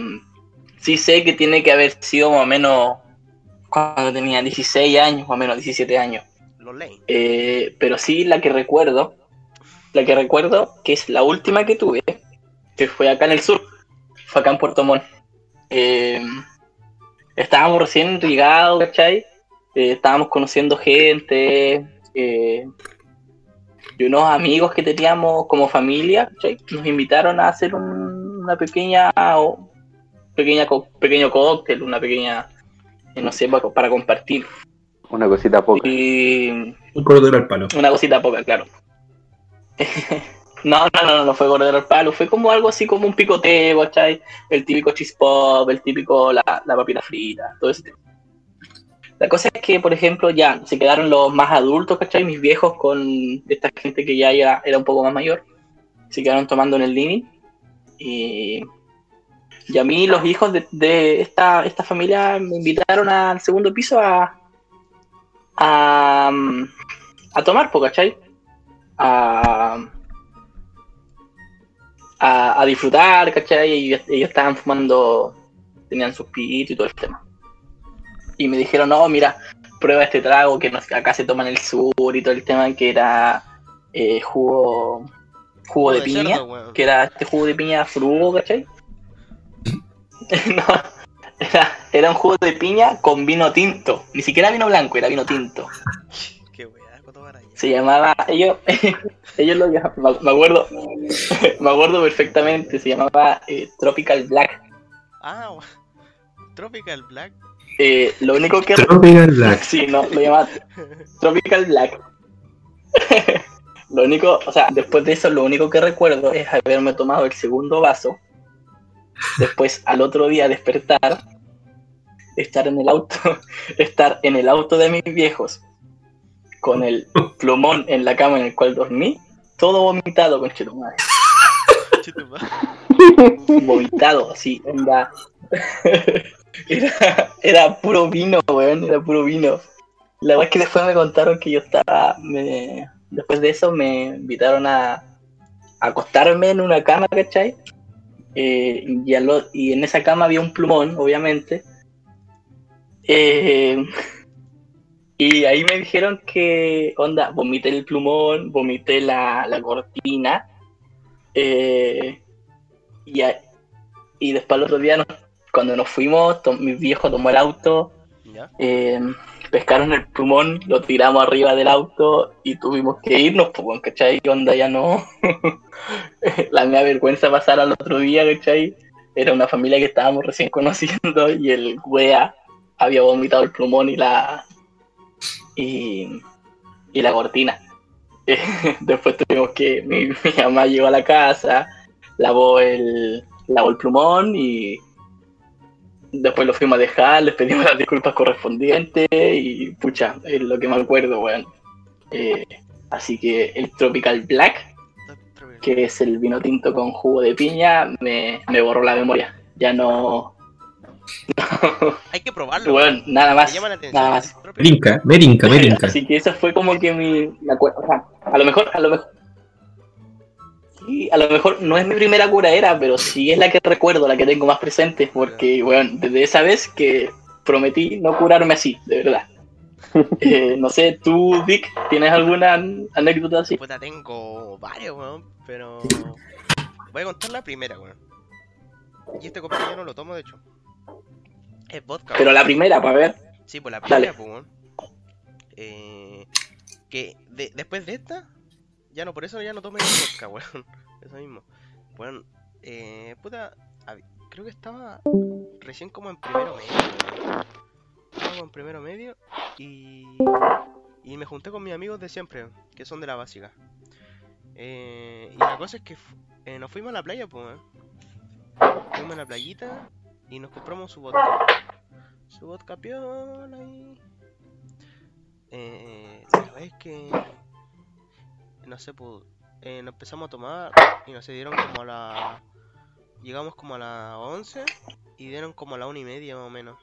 sí sé que tiene que haber sido más o menos cuando tenía 16 años, más o menos 17 años. Los Lane. Eh, pero sí la que recuerdo, la que recuerdo que es la última que tuve, que fue acá en el sur, fue acá en Puerto Montt. Eh, estábamos recién ligados, ¿cachai? Eh, estábamos conociendo gente eh, y unos amigos que teníamos como familia, ¿cachai? Nos invitaron a hacer un- una pequeña, o- pequeña co- pequeño cóctel, una pequeña, no sé, para, para compartir. Una cosita poca. Y Un cordero al palo. una cosita poca, claro. (laughs) no, no, no, no fue cordero al palo, fue como algo así como un picoteo, ¿cachai? El típico chispop, el típico la, la papita frita, todo ese tema. La cosa es que, por ejemplo, ya se quedaron los más adultos, ¿cachai? Mis viejos con esta gente que ya era, era un poco más mayor. Se quedaron tomando en el living. Y, y a mí los hijos de, de esta, esta familia me invitaron al segundo piso a, a, a tomar, ¿cachai? A, a, a disfrutar, ¿cachai? Y ellos, ellos estaban fumando, tenían sus pitos y todo el tema. Y me dijeron, no, mira, prueba este trago que nos- acá se toma en el sur y todo el tema que era eh, jugo, jugo de piña cerdo, que era este jugo de piña frugo, ¿cachai? (laughs) no, era, era un jugo de piña con vino tinto. Ni siquiera vino blanco, era vino tinto. (laughs) Qué weá, cuánto para allá. Se llamaba, ellos, (laughs) ellos lo llamaban, me- acuerdo, me acuerdo perfectamente, se llamaba eh, Tropical Black. Ah, Tropical Black. Eh, lo único que... Tropical Black. Sí, no, lo llamaba Tropical Black. lo único, o sea, después de eso, lo único que recuerdo es haberme tomado el segundo vaso. Después, al otro día, despertar, estar en el auto, (laughs) estar en el auto de mis viejos, con el plumón en la cama en el cual dormí, todo vomitado, con madre. Chute, pa. (laughs) Vomitado, así, onda. (laughs) era, era puro vino, weón, era puro vino. La verdad es que después me contaron que yo estaba. me- después de eso me invitaron a, a acostarme en una cama, ¿cachai? Eh, y, al en esa cama había un plumón, obviamente. Eh, y ahí me dijeron que, onda, vomité el plumón, vomité la, la cortina. eh, y, a- y después el otro día, nos- cuando nos fuimos, to- mi viejo tomó el auto, eh, pescaron el plumón, lo tiramos arriba del auto y tuvimos que irnos, pues, ¿cachai? ¿Qué onda? Ya no. (laughs) La mía vergüenza pasar al otro día, ¿cachai? Era una familia que estábamos recién conociendo y el wea había vomitado el plumón y la. y, y la cortina. (laughs) Después tuvimos que. Mi, mi mamá llegó a la casa, lavó el, lavó el plumón y después lo fuimos a dejar, les pedimos (laughs) las disculpas correspondientes y pucha, es lo que me acuerdo, weón. Eh, así que el Tropical Black, que es el vino tinto con jugo de piña, me, me borró la memoria. Ya no. Hay que probarlo. Weón, nada más. Nada más. Merinca, merinca, merinca. Así que eso fue como que mi. me acuerdo, o sea, a lo mejor, a lo mejor. Sí, a lo mejor no es mi primera curaera, pero sí es la que recuerdo, la que tengo más presente, porque, bueno, desde esa vez que prometí no curarme así, de verdad. (laughs) Eh, no sé, tú, Vic, ¿tienes alguna anécdota así? Puta, tengo varios, weón. Pero. Voy a contar la primera, weón. Y este copete yo no lo tomo, de hecho. Es vodka. Pero weón. la primera, para ver. Sí, pues la primera, pues, weón. Eh, que de- después de esta, ya no, por eso ya no tomé vodka, (laughs) weón. Eso mismo. Bueno, eh, puta, creo que estaba recién como en primero medio. weón. Estaba en primero medio y, y me junté con mis amigos de siempre, que son de la básica. Eh, y la cosa es que eh, nos fuimos a la playa, pues. Fuimos a la playita y nos compramos su vodka. Su vodka piola y... Eh, la es que... No sé, pues... eh, nos empezamos a tomar y nos dieron como a la... Llegamos como a las 11 y dieron como a la una y media más o menos.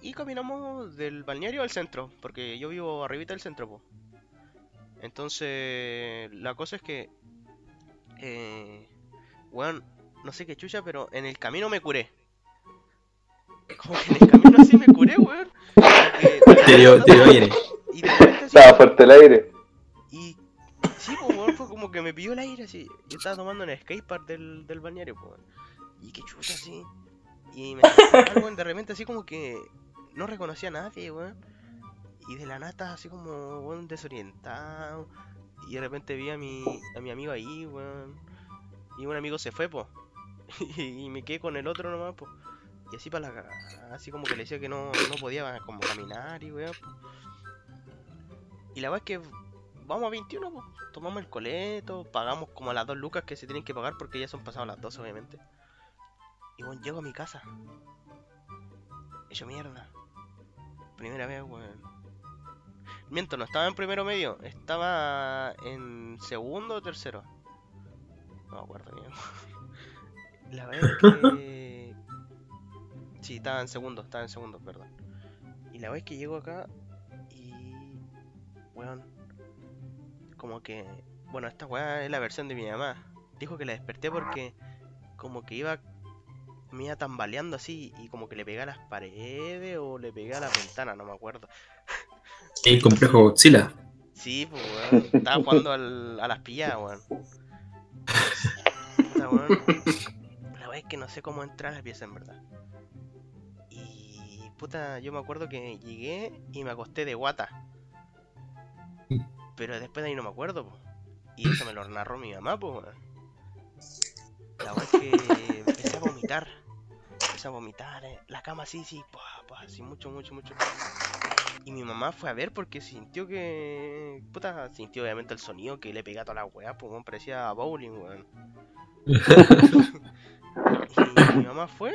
Y caminamos del balneario al centro, porque yo vivo arribita del centro, pues. Entonces, la cosa es que... Eh, weón, no sé qué chucha, pero en el camino me curé. Como que en el camino así me curé, weón. Te dio, te dio aire. Y de repente así- Estaba fuerte el aire. Sí, pues, fue como que me pilló el aire así. Yo estaba tomando en el skatepark del, del balneario, pues. Y qué chucha así. Y me algo, de repente así como que no reconocía a nadie, weón. Y de la nata así como, weón, desorientado. Y de repente vi a mi, a mi amigo ahí, weón. Y un amigo se fue, pues. (laughs) Y, me quedé con el otro nomás, pues. Y así para la así como que le decía que no, no podía como caminar y weón. po. Y la verdad es que vamos a 21, pues. Tomamos el coleto, pagamos como las dos lucas que se tienen que pagar porque ya son pasadas las dos, obviamente. Y bueno, llego a mi casa. Hecho mierda. primera vez, weón. Miento, no estaba en primero medio, estaba en segundo o tercero. No me acuerdo bien. (laughs) La vez que. (laughs) Sí, estaba en segundo, estaba en segundo, perdón. Y la vez que llego acá y. Weón. Como que. Bueno, esta weá es la versión de mi mamá. Dijo que la desperté porque. Como que iba. Me iba tambaleando así y como que le pegué a las paredes o le pegué a la ventana, no me acuerdo. El complejo Godzilla. Sí, pues, weón. Estaba jugando al, a las pilladas, weón. Puta, weón. La weá es que no sé cómo entrar a la pieza, en verdad. Y, puta, yo me acuerdo que llegué y me acosté de guata. Pero después de ahí no me acuerdo. Y eso me lo narró mi mamá, pues. La weá es que empecé a vomitar. Empecé a vomitar, eh. la cama así, sí, pa, pa, así, mucho, mucho, mucho. Y mi mamá fue a ver porque sintió que. Puta, sintió obviamente el sonido que le pegué a toda la weá, pues weón, parecía bowling, weón. Y mi mamá fue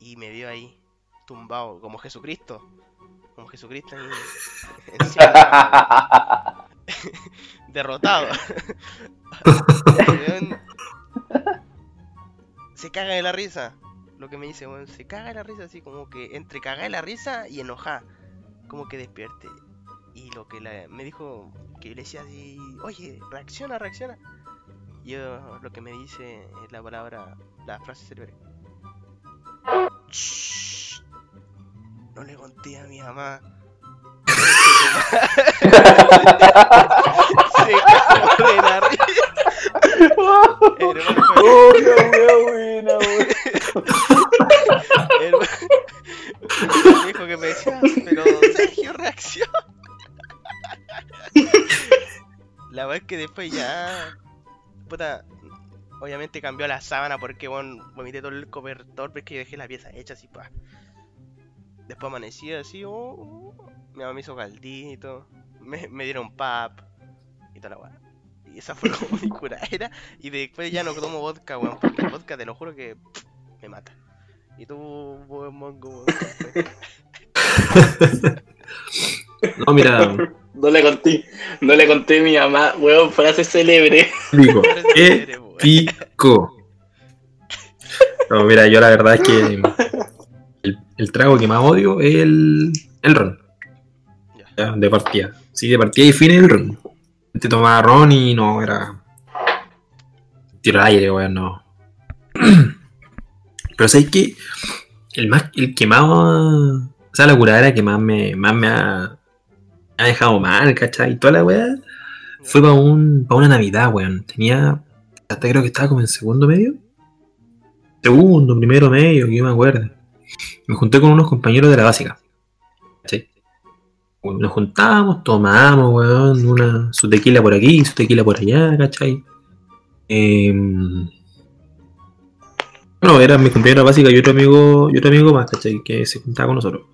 y me vio ahí, tumbado, como Jesucristo. Como Jesucristo encima, (laughs) derrotado. Se caga de la risa. Lo que me dice, weón, se caga de la risa, así como que entre caga de la risa y enojar. Como que despierte. Y lo que la- me dijo, que le decía así, oye, reacciona, reacciona. Y yo lo que me dice es la palabra, la frase célebre. "Shh, No le conté a mi mamá. Se cagó de la risa. Oh, buena, dijo que me decía, pero Sergio reacción. La verdad es que después ya. Puta. Obviamente cambió la sábana porque bueno, vomité todo el cobertor porque dejé la pieza hecha así, pa. Después amanecí así, oh, oh, mi mamá me hizo caldito, me, me dieron pap y toda la weá. Y esa fue como (laughs) mi curadera. Y después ya no tomo vodka, weón, porque el vodka te lo juro que pff, me mata. Y tú, buen mongo, weón. (laughs) No, mira, No le conté, no le conté a mi mamá, weón, frase célebre. digo, ¿qué (laughs) weón. pico? No, mira, yo la verdad es que el, el trago que más odio es el, el ron. Ya. Ya, de partida. Sí, de partida y fin el ron. Te tomaba ron y no, era. Tiro al aire, weón, no. (clears throat) Pero sabes que el más, el que más. O sea, la curadera que más me, más me ha, ha dejado mal, ¿cachai? Y toda la weá fue para un, pa una Navidad, weón. Tenía. Hasta creo que estaba como en segundo medio. Segundo, primero medio, que yo me acuerdo. Me junté con unos compañeros de la básica. Bueno, Nos juntábamos, tomábamos, weón, una, su tequila por aquí, su tequila por allá, ¿cachai? Em, bueno, eran mis compañeros de básica y otro amigo, y otro amigo más, ¿cachai? Que se juntaba con nosotros.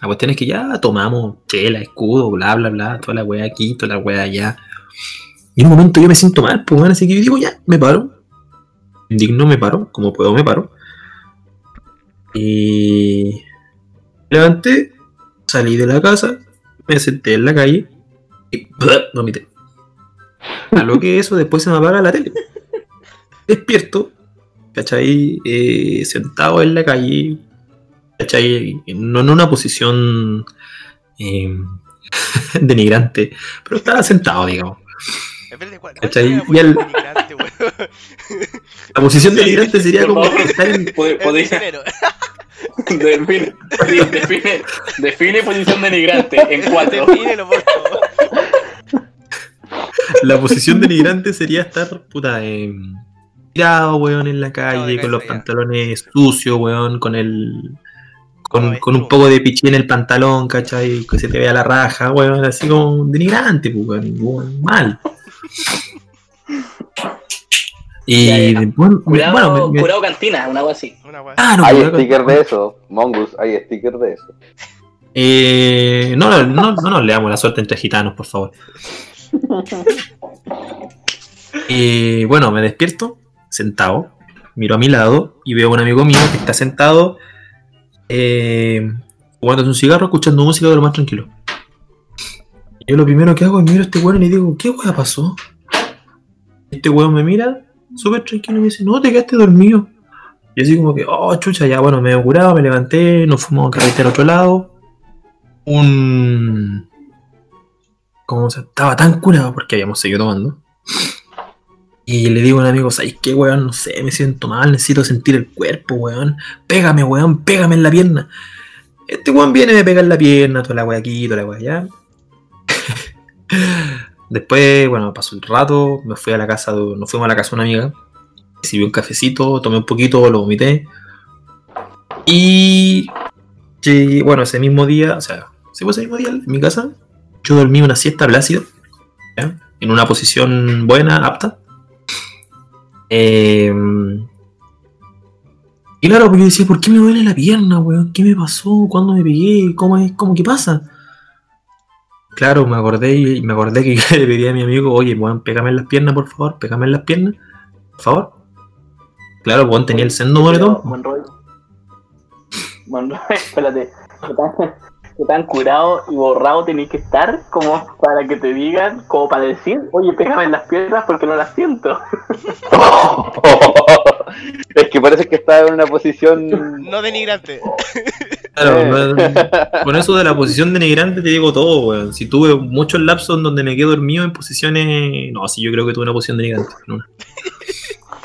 La cuestión es que ya tomamos chela, escudo, bla, bla, bla, toda la weá aquí, toda la weá allá. Y en un momento yo me siento mal, pues bueno, así que yo digo, ya, me paro. Indigno me paro, como puedo me paro. Y me levanté, salí de la casa, me senté en la calle y vomité. A lo que eso después se me apaga la tele. Despierto, ¿cachai? Eh, sentado en la calle, ¿cachai? No en una posición eh, (laughs) denigrante, pero estaba sentado, digamos. Espérate, ¿cuál, cuál ¿Cachai? Y weón? La posición denigrante sería como estar en, Pod- El podía- dinero. (laughs) define, define, define posición denigrante en cuatro. Defínelo, por favor. La posición denigrante sería estar, puta, eh, tirado, weón, en la calle, con los ya. pantalones sucios, weón, con el. Con, con un poco de pichí en el pantalón, ¿cachai? Que se te vea la raja, weón, así como denigrante, pues, weón, weón, mal. Y Ya, ya. bueno, Curado, bueno, me- me- curado cantina, una cosa así. Una. Ah, no, Hay weón, sticker de eso, Mongus, hay sticker de eso. Eh, no, no, no, no nos leamos la suerte entre gitanos, por favor. Y (laughs) bueno, me despierto, sentado, miro a mi lado y veo a un amigo mío que está sentado eh, fumándose un cigarro, escuchando música de lo más tranquilo. Yo lo primero que hago es miro a este weón y le digo, ¿qué weá pasó? Este weón me mira, súper tranquilo, y me dice, no, te quedaste dormido. Y así como que, oh, chucha, ya bueno, me he curado, me levanté, nos fuimos a carretera a otro lado. Un... Como se estaba tan curado porque habíamos seguido tomando. Y le digo a un amigo, ¿sabes qué, weón? No sé, me siento mal, necesito sentir el cuerpo, weón. Pégame, weón, pégame en la pierna. Este weón viene, me pega en la pierna, toda la weá aquí, toda la weá allá. (laughs) Después, bueno, pasó el rato, me fui a la casa, de- nos fuimos a la casa de una amiga. Recibí un cafecito, tomé un poquito, lo vomité. Y bueno, ese mismo día, o sea, sí, pues ese mismo día en mi casa, yo dormí una siesta plácida, ¿ya? en una posición buena, apta. Eh, y claro, pues yo decía, ¿por qué me duele la pierna, weón? ¿Qué me pasó? ¿Cuándo me pegué? ¿Cómo es? ¿Cómo qué pasa? Claro, me acordé y me acordé que (laughs) le pedí a mi amigo, oye, weón, pégame en las piernas, por favor, pégame en las piernas, por favor. Claro, weón, tenía el sendo moretón. Monroy. Monroy, espérate. ¿Qué tan, (laughs) qué tan curado y borrado tenés que estar como para que te digan, como para decir, oye, pégame en las piernas porque no las siento? (laughs) es que parece que estaba en una posición. No denigrante. Claro, Eh. no- con eso de la posición denigrante te digo todo, weón. Si tuve muchos lapsos en donde me quedé dormido en posiciones. No, sí, yo creo que tuve una posición denigrante. No,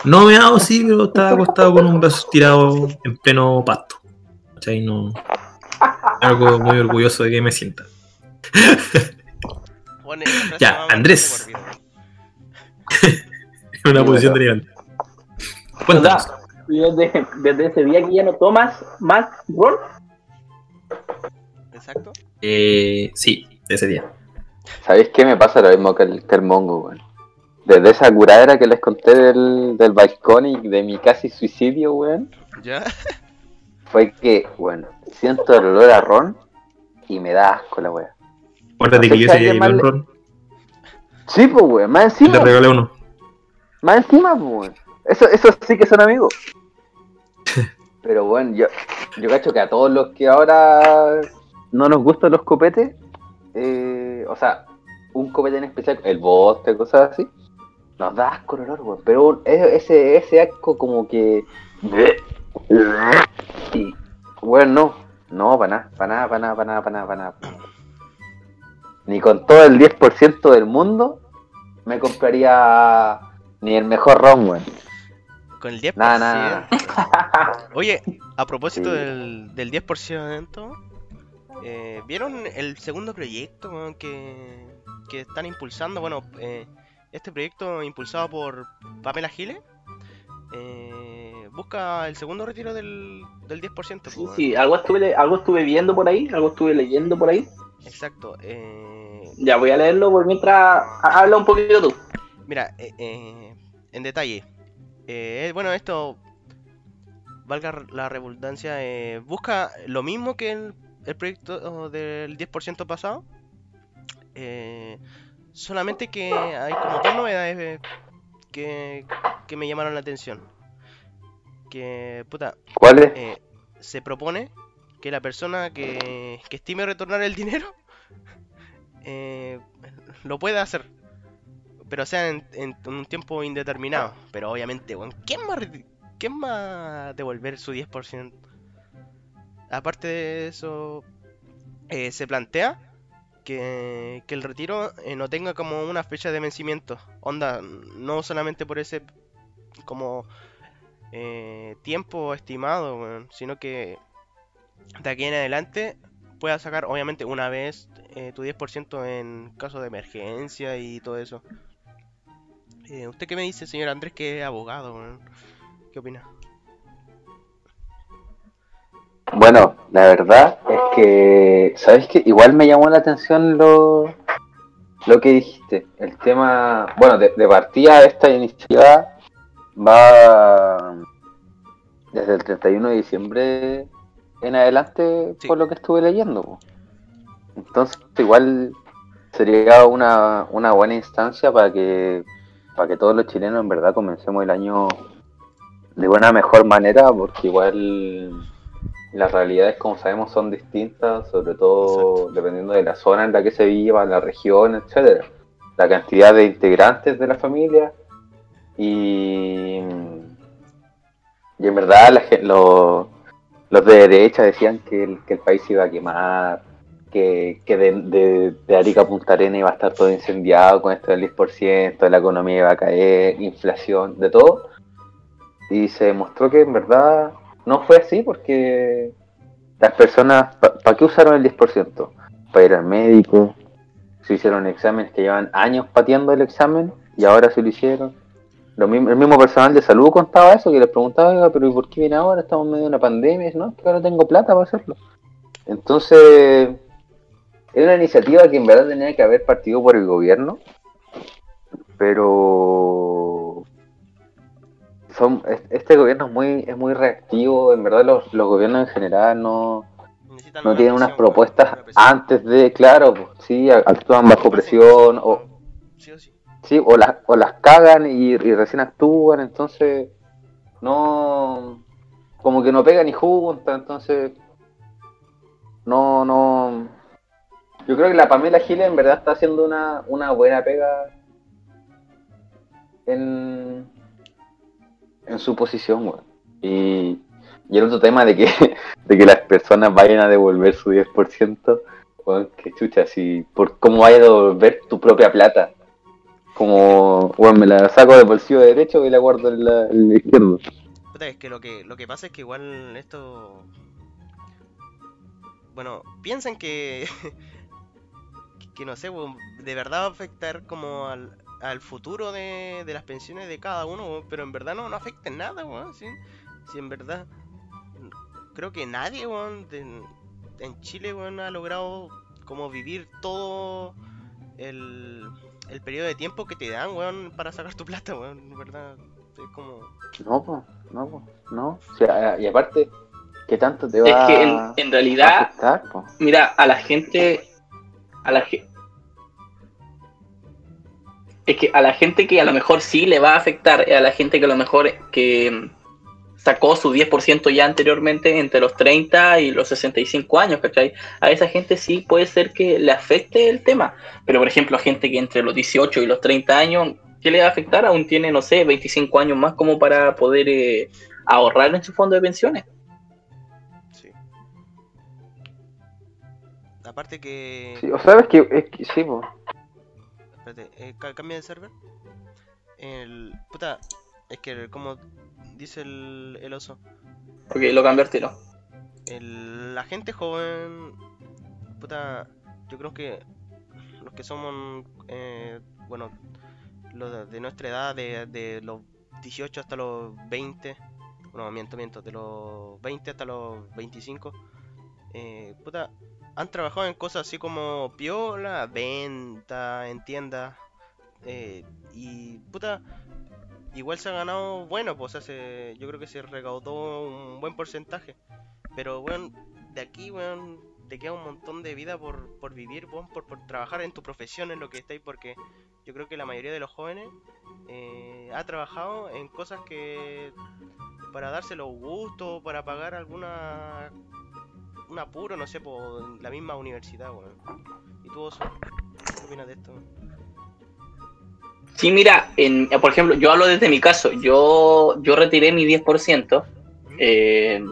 no me hago, sí, pero estaba acostado con un brazo estirado en pleno pasto. ¿Cachai? No. Algo muy orgulloso de que me sienta. Bueno, Ya, Andrés. (laughs) una Sí, posición bueno. denigrante. Cuéntanos. Desde, desde ese día que ya no tomas más ron, Exacto. Eh, sí, ese día. ¿Sabéis qué me pasa lo mismo que el, que el mongo, weón? Desde esa curadera que les conté del, del balcón y de mi casi suicidio, weón, ¿Ya? fue que, bueno, siento el olor a ron y me da asco la weá. Acuérdate No sé que yo iba en más ron. Sí, pues, weón, más y encima. Le regalé uno. Más encima, pues, weón. Eso, eso sí que son amigos. (laughs) Pero bueno, yo, yo cacho que a todos los que ahora no nos gustan los copetes, eh, o sea, un copete en especial, el bote, cosas así, nos da asco el olor, weón. Pero e- ese, ese asco como que... Y, bueno, no, no, para nada, para nada, para nada, para nada, para nada, para nada. Ni con todo el 10% del mundo me compraría ni el mejor ron, weón. Con el 10%. Nada, nada, nada. Oye, a propósito Sí. del, del 10%, eh, ¿vieron el segundo proyecto que, que están impulsando? Bueno, eh, este proyecto impulsado por Pamela Giles eh, busca el segundo retiro del, del 10%. pues, sí, weón. sí, algo estuve, algo estuve viendo por ahí, algo estuve leyendo por ahí. Exacto. eh, Ya voy a leerlo por mientras ha- habla un poquito tú. Mira, eh, eh, en detalle. eh, bueno, esto, valga la redundancia, eh, busca lo mismo que el, el proyecto del 10% pasado. eh, solamente que hay como dos novedades eh, que, que me llamaron la atención. Que, puta, ¿Cuál es? eh, se propone que la persona que, que estime retornar el dinero (laughs) eh, lo pueda hacer. Pero sea en, en un tiempo indeterminado. Pero obviamente, weón, ¿quién re- ¿quién va a devolver su 10%? Aparte de eso, eh, se plantea que, el retiro eh, no tenga como una fecha de vencimiento. Onda, no solamente por ese como eh, tiempo estimado, sino que de aquí en adelante puedas sacar obviamente una vez eh, tu 10% en caso de emergencia y todo eso. ¿Usted qué me dice, señor Andrés, que es abogado? ¿Qué opina? Bueno, la verdad es que, ¿sabes qué? Igual me llamó la atención lo, lo que dijiste. El tema, bueno, de, de partida esta iniciativa va desde el 31 de diciembre en adelante, Sí. por lo que estuve leyendo. po. Entonces, igual sería una, una buena instancia para que, para que todos los chilenos en verdad comencemos el año de una mejor manera, porque igual las realidades, como sabemos, son distintas, sobre todo dependiendo de la zona en la que se viva, la región, etcétera. La cantidad de integrantes de la familia y, y en verdad la gen- lo- los de derecha decían que el, que el país se iba a quemar, que, que de, de- de Arica a Punta Arenas iba a estar todo incendiado con esto del 10%, la economía iba a caer, inflación, de todo. Y se demostró que en verdad no fue así porque las personas, ¿para qué usaron el 10%? Para ir al médico, se hicieron exámenes que llevan años pateando el examen y ahora se lo hicieron. Lo mismo, el mismo personal de salud contaba eso, que les preguntaba, "Oiga, pero ¿y por qué viene ahora? Estamos en medio de una pandemia. No, es que ahora tengo plata para hacerlo. Entonces, es una iniciativa que en verdad tenía que haber partido por el gobierno, pero son, este gobierno es muy, es muy reactivo, en verdad los, los gobiernos en general no, Necesitan no una tienen unas propuestas una antes de, claro, pues, sí, actúan bajo presión o, Sí o sí. sí, o, las, o las cagan y, y recién actúan, entonces no, como que no pega ni junta, entonces no, no, yo creo que la Pamela Giles en verdad está haciendo una, una buena pega en, en su posición, weón. Y, y el otro tema de que, (laughs) de que las personas vayan a devolver su 10%, weón, que chucha, si, por cómo vayas a devolver tu propia plata. Como, bueno, me la saco del bolsillo derecho y la guardo en la, en el izquierdo. Es que lo que lo que pasa es que igual esto bueno, piensan que que, (laughs) que no sé, weón, de verdad va a afectar como al, al futuro de, de las pensiones de cada uno, weón, pero en verdad no, no afecta en nada, weón. Si en verdad creo que nadie, weón, de- en Chile, weón, ha logrado como vivir todo el, el periodo de tiempo que te dan, weón, para sacar tu plata, weón, en verdad, es como... No, pues, no, po, no. O sea, y aparte, ¿qué tanto te va Es que en, en a realidad, afectar? mira, a la gente, a la ge- es que a la gente que a lo mejor sí le va a afectar, a la gente que a lo mejor que sacó su 10% ya anteriormente entre los 30 y los 65 años, ¿cachai? A esa gente sí puede ser que le afecte el tema, pero por ejemplo a gente que entre los 18 y los 30 años, ¿qué le va a afectar? Aún tiene, no sé, 25 años más como para poder eh, ahorrar en su fondo de pensiones. Sí. Aparte que... Sí, o sabes que, es que sí, po. Espérate, eh, ca- cambia de server. El... Puta, es que como dice el, el oso, Ok, lo cambié al tiro. el, la gente joven, puta, yo creo que los que somos, eh, bueno, los de, de nuestra edad, de, de los 18 hasta los 20, no, miento, miento, de los 20 hasta los 25, eh, puta, han trabajado en cosas así como piola, venta, en tiendas, eh, y puta, igual se ha ganado bueno, pues o sea, se- yo creo que se recaudó un buen porcentaje. Pero weón, de aquí, weón, te queda un montón de vida por, por vivir, weón, por, por trabajar en tu profesión, en lo que estáis, porque yo creo que la mayoría de los jóvenes eh, ha trabajado en cosas que para darse los gustos, para pagar alguna un apuro, no sé, por la misma universidad, weón. ¿Y tú, Oso? ¿Qué opinas de esto? Sí, mira, en, por ejemplo, yo hablo desde mi caso. Yo, yo retiré mi 10%. Eh,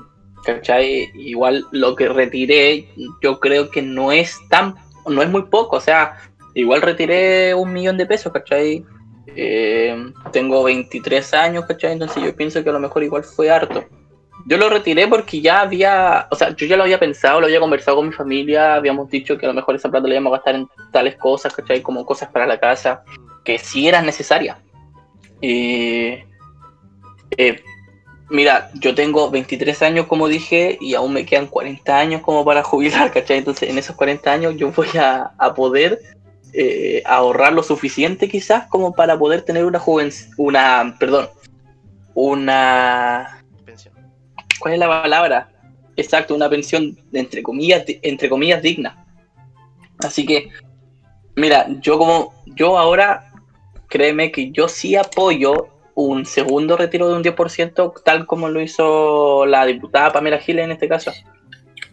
¿Cachai? Igual lo que retiré, yo creo que no es tan, no es muy poco. O sea, igual retiré un millón de pesos, ¿cachai? Eh, tengo 23 años, ¿cachai? Entonces yo pienso que a lo mejor igual fue harto. Yo lo retiré porque ya había, o sea, yo ya lo había pensado, lo había conversado con mi familia, habíamos dicho que a lo mejor esa plata la íbamos a gastar en tales cosas, ¿cachai? Como cosas para la casa, que sí eran necesarias. Y, eh, mira, yo tengo 23 años, como dije, y aún me quedan 40 años como para jubilar, ¿cachai? Entonces, en esos 40 años yo voy a, a poder eh, ahorrar lo suficiente quizás como para poder tener una joven, una, perdón, una. ¿Cuál es la palabra? Exacto, una pensión de entre comillas, entre comillas digna. Así que, mira, yo como, yo ahora, créeme que yo sí apoyo un segundo retiro de un 10%, tal como lo hizo la diputada Pamela Giles en este caso.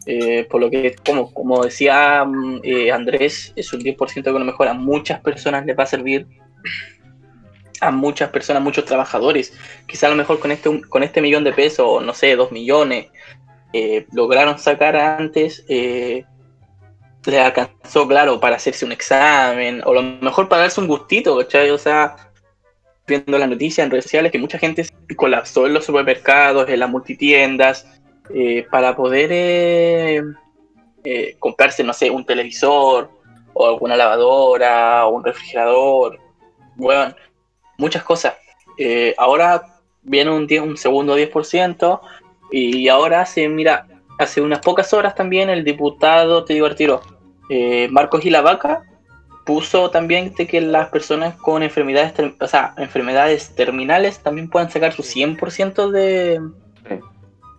Eh, por lo que, como, como decía mm, eh, Andrés, es un 10% que a lo mejor a muchas personas les va a servir, a muchas personas, muchos trabajadores. Quizá a lo mejor con este, con este millón de pesos, o no sé, dos millones, eh, lograron sacar antes, eh, les alcanzó, claro, para hacerse un examen, o a lo mejor para darse un gustito, ¿cachai? O sea, viendo las noticias en redes sociales que mucha gente colapsó en los supermercados, en las multitiendas, eh, para poder eh, comprarse, no sé, un televisor o alguna lavadora o un refrigerador, bueno, muchas cosas. Eh, ahora viene un, 10 un segundo 10% y ahora se mira, hace unas pocas horas también el diputado, te digo al tiro, eh, Marcos Gilavaca puso también de que las personas con enfermedades, o sea, enfermedades terminales también puedan sacar su 100% de,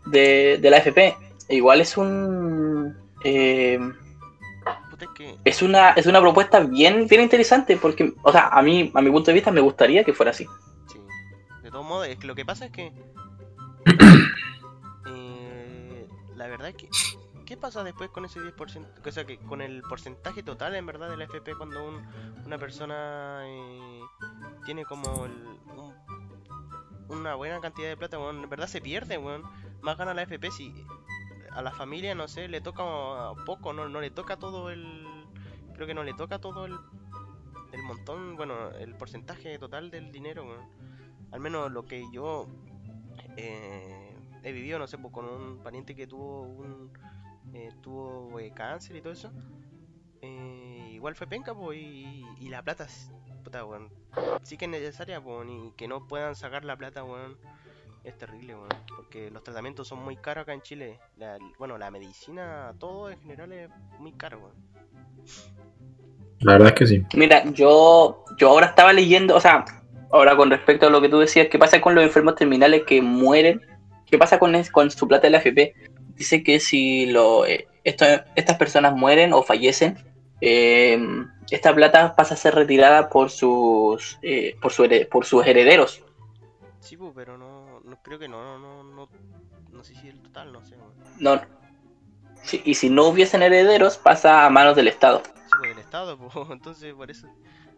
de, de la AFP. E Igual es un eh, que es una es una propuesta bien bien interesante porque, o sea, a mí a mi punto de vista me gustaría que fuera así. Sí. De todos modos, es que lo que pasa es que. (coughs) eh, la verdad es que. ¿Qué pasa después con ese 10%? O sea, que con el porcentaje total en verdad de la FP cuando un- una persona eh, tiene como el- un- una buena cantidad de plata, weón, en verdad se pierde, weón. Más gana la FP si a la familia, no sé, le toca poco, no, no le toca todo el. Creo que no le toca todo el, el montón, bueno, el porcentaje total del dinero. Al menos lo que yo eh, he vivido, no sé, pues con un pariente que tuvo un eh, tuvo eh, cáncer y todo eso. eh, igual fue penca, pues, y, y la plata, puta, weón, sí que es necesaria, pues, y que no puedan sacar la plata, weón, es terrible, weón, porque los tratamientos son muy caros acá en Chile. La- bueno, la medicina, todo en general es muy caro, weón. La verdad es que sí. Mira, yo, yo ahora estaba leyendo, o sea, ahora con respecto a lo que tú decías, ¿qué pasa con los enfermos terminales que mueren? ¿Qué pasa con, es- con su plata de la AFP? Dice que si lo, eh, esto- estas personas mueren o fallecen, eh, esta plata pasa a ser retirada por sus, eh, por, su por sus herederos. Sí, pues, pero no creo que no, no, no, no, no sé si el total, no sé. No, sí, y si no hubiesen herederos, pasa a manos del Estado. Sí, pues del Estado, (laughs) pues, entonces por eso,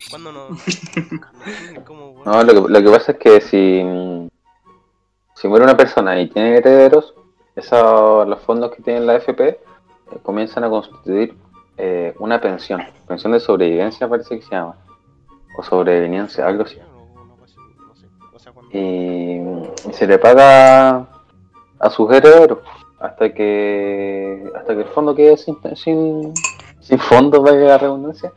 cuando no, (laughs) no cómo, lo que, lo que pasa es que si, si muere una persona y tiene herederos, esos, los fondos que tiene la AFP eh, comienzan a constituir eh, una pensión. Pensión de sobrevivencia parece que se llama. O sobrevivencia, algo así. Y, y se le paga a sus herederos hasta que hasta que el fondo quede sin, sin, sin fondo, valga la redundancia.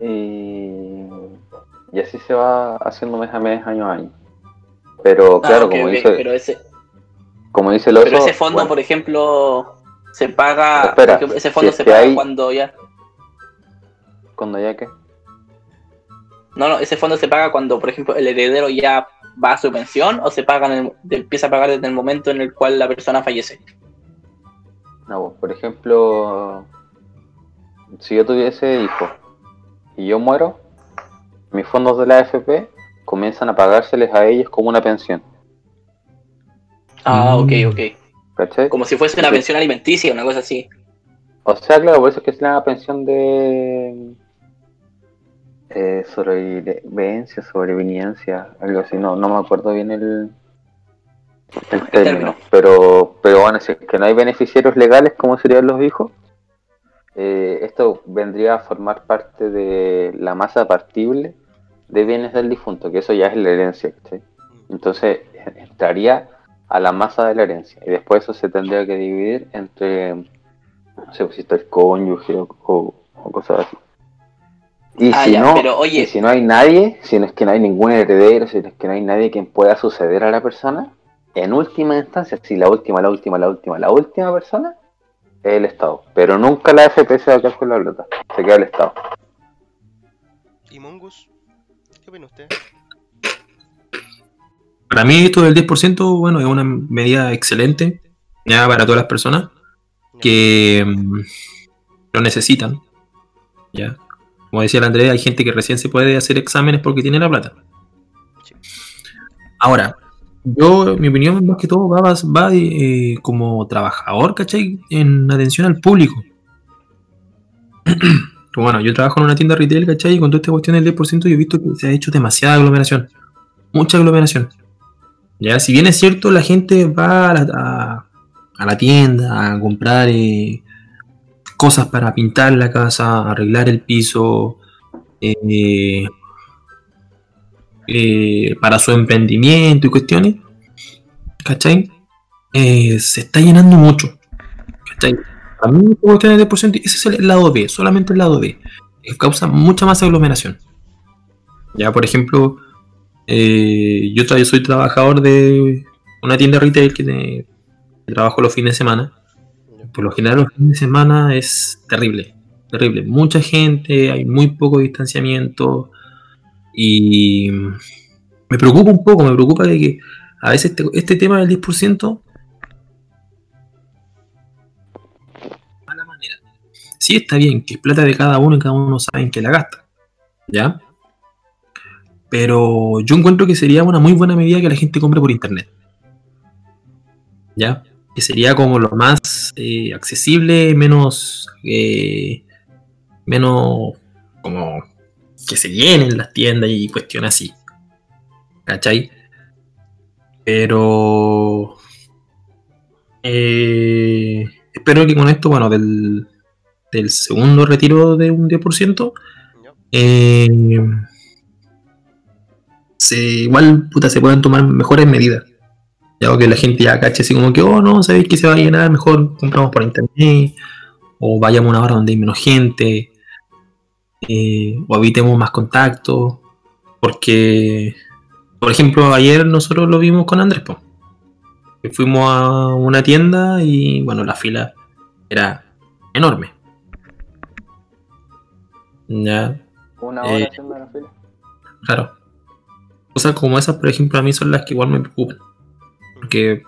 Y, y así se va haciendo mes a mes, año a año. Pero Ah, claro, como, dice, pero ese, como dice el oso, pero ese fondo, bueno, por ejemplo, se paga, espera, ejemplo, ese fondo si se paga hay- cuando ya, cuando ya que no, no, ese fondo se paga cuando, por ejemplo, el heredero ya va a su pensión o se paga en el- empieza a pagar desde el momento en el cual la persona fallece. No, pues, por ejemplo, si yo tuviese hijos y yo muero, mis fondos de la AFP comienzan a pagárseles a ellos como una pensión. Ah, ok, Mm. ok. ¿Cachai? Como si fuese una Sí. pensión alimenticia, una cosa así. O sea, claro, por eso es que es la pensión de eh, sobrevivencia, sobrevivencia, algo así, no, no me acuerdo bien el, el término. término. Pero, pero bueno, si es que no hay beneficiarios legales como serían los hijos, eh, esto vendría a formar parte de la masa partible de bienes del difunto, que eso ya es la herencia, ¿cachai? Entonces entraría a la masa de la herencia y después eso se tendría que dividir entre, no sé, pues, si está el cónyuge o, o- o cosas así. Y Ah, si ya, no, pero oye- y si no hay nadie, si no es que no hay ningún heredero, si no es que no hay nadie quien pueda suceder a la persona, en última instancia, si la última, la última, la última, la última persona, es el Estado. Pero nunca la FP se va a quedar con la plata, se queda el Estado. ¿Y Mongus? ¿Qué opina usted? Para mí esto del 10%, bueno, es una medida excelente ya para todas las personas que mm, lo necesitan. Ya. Como decía el Andrés, hay gente que recién se puede hacer exámenes porque tiene la plata. Sí. Ahora, yo, mi opinión más que todo va, va eh, como trabajador, ¿cachai? En atención al público. (clears throat) bueno, yo trabajo en una tienda retail, ¿cachai? Y con toda esta cuestión del 10% yo he visto que se ha hecho demasiada aglomeración. Mucha aglomeración. Ya, si bien es cierto, la gente va a la, a- a la tienda a comprar eh, cosas para pintar la casa, arreglar el piso, eh, eh, para su emprendimiento y cuestiones, ¿cachai? Eh, se está llenando mucho, ¿cachai? A mí esta cuestión del 10%, ese es el lado B, solamente el lado B, causa mucha más aglomeración. Ya, por ejemplo, yo, soy trabajador de una tienda retail que, que trabajo los fines de semana. Por lo general los fines de semana es terrible, terrible. Mucha gente, hay muy poco distanciamiento y me preocupa un poco, me preocupa de que a veces este, tema del 10% mala manera. Sí está bien, que es plata de cada uno y cada uno sabe qué la gasta. ¿Ya? Pero yo encuentro que sería una muy buena medida que la gente compre por internet. ¿Ya? Que sería como lo más eh, accesible, menos. eh, menos. como. que se llenen las tiendas y cuestiones así. ¿Cachai? Pero. eh, espero que con esto, bueno, del, del segundo retiro de un 10%, ¿ya? eh, se, igual puta, se puedan tomar mejores medidas. Ya que la gente ya cache así como que, oh no, sabéis que se va a llenar, mejor compramos por internet, o vayamos a una hora donde hay menos gente, eh, o evitemos más contacto, porque, por ejemplo, ayer nosotros lo vimos con Andrés, po, fuimos a una tienda y bueno, la fila era enorme. Ya, Una Eh. hora haciendo la fila. Claro. Cosas como esas, por ejemplo, a mí son las que igual me preocupan. Porque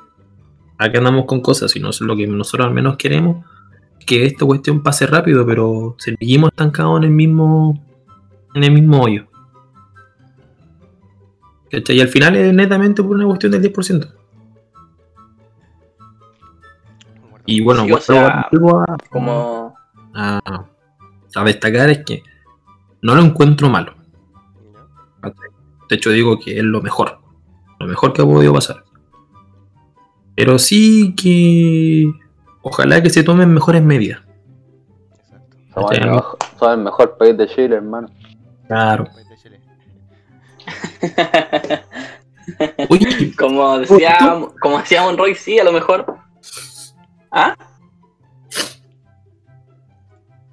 aquí andamos con cosas y no es lo que nosotros al menos queremos. Que esta cuestión pase rápido, pero seguimos estancados en el mismo. en el mismo hoyo. ¿Cachai? Y al final es netamente por una cuestión del 10%. Y bueno, Sí, o vuelvo- sea, vuelvo a, Como. a- a destacar es que no lo encuentro malo. De hecho, digo que es lo mejor. Lo mejor que ha podido pasar. Pero sí que. Ojalá que se tomen mejores medidas. Exacto. Somos el, Sí. mejor, somos el mejor país de Chile, hermano. Claro. (laughs) Como decía, como decía Monroy, sí, a lo mejor. ¿Ah?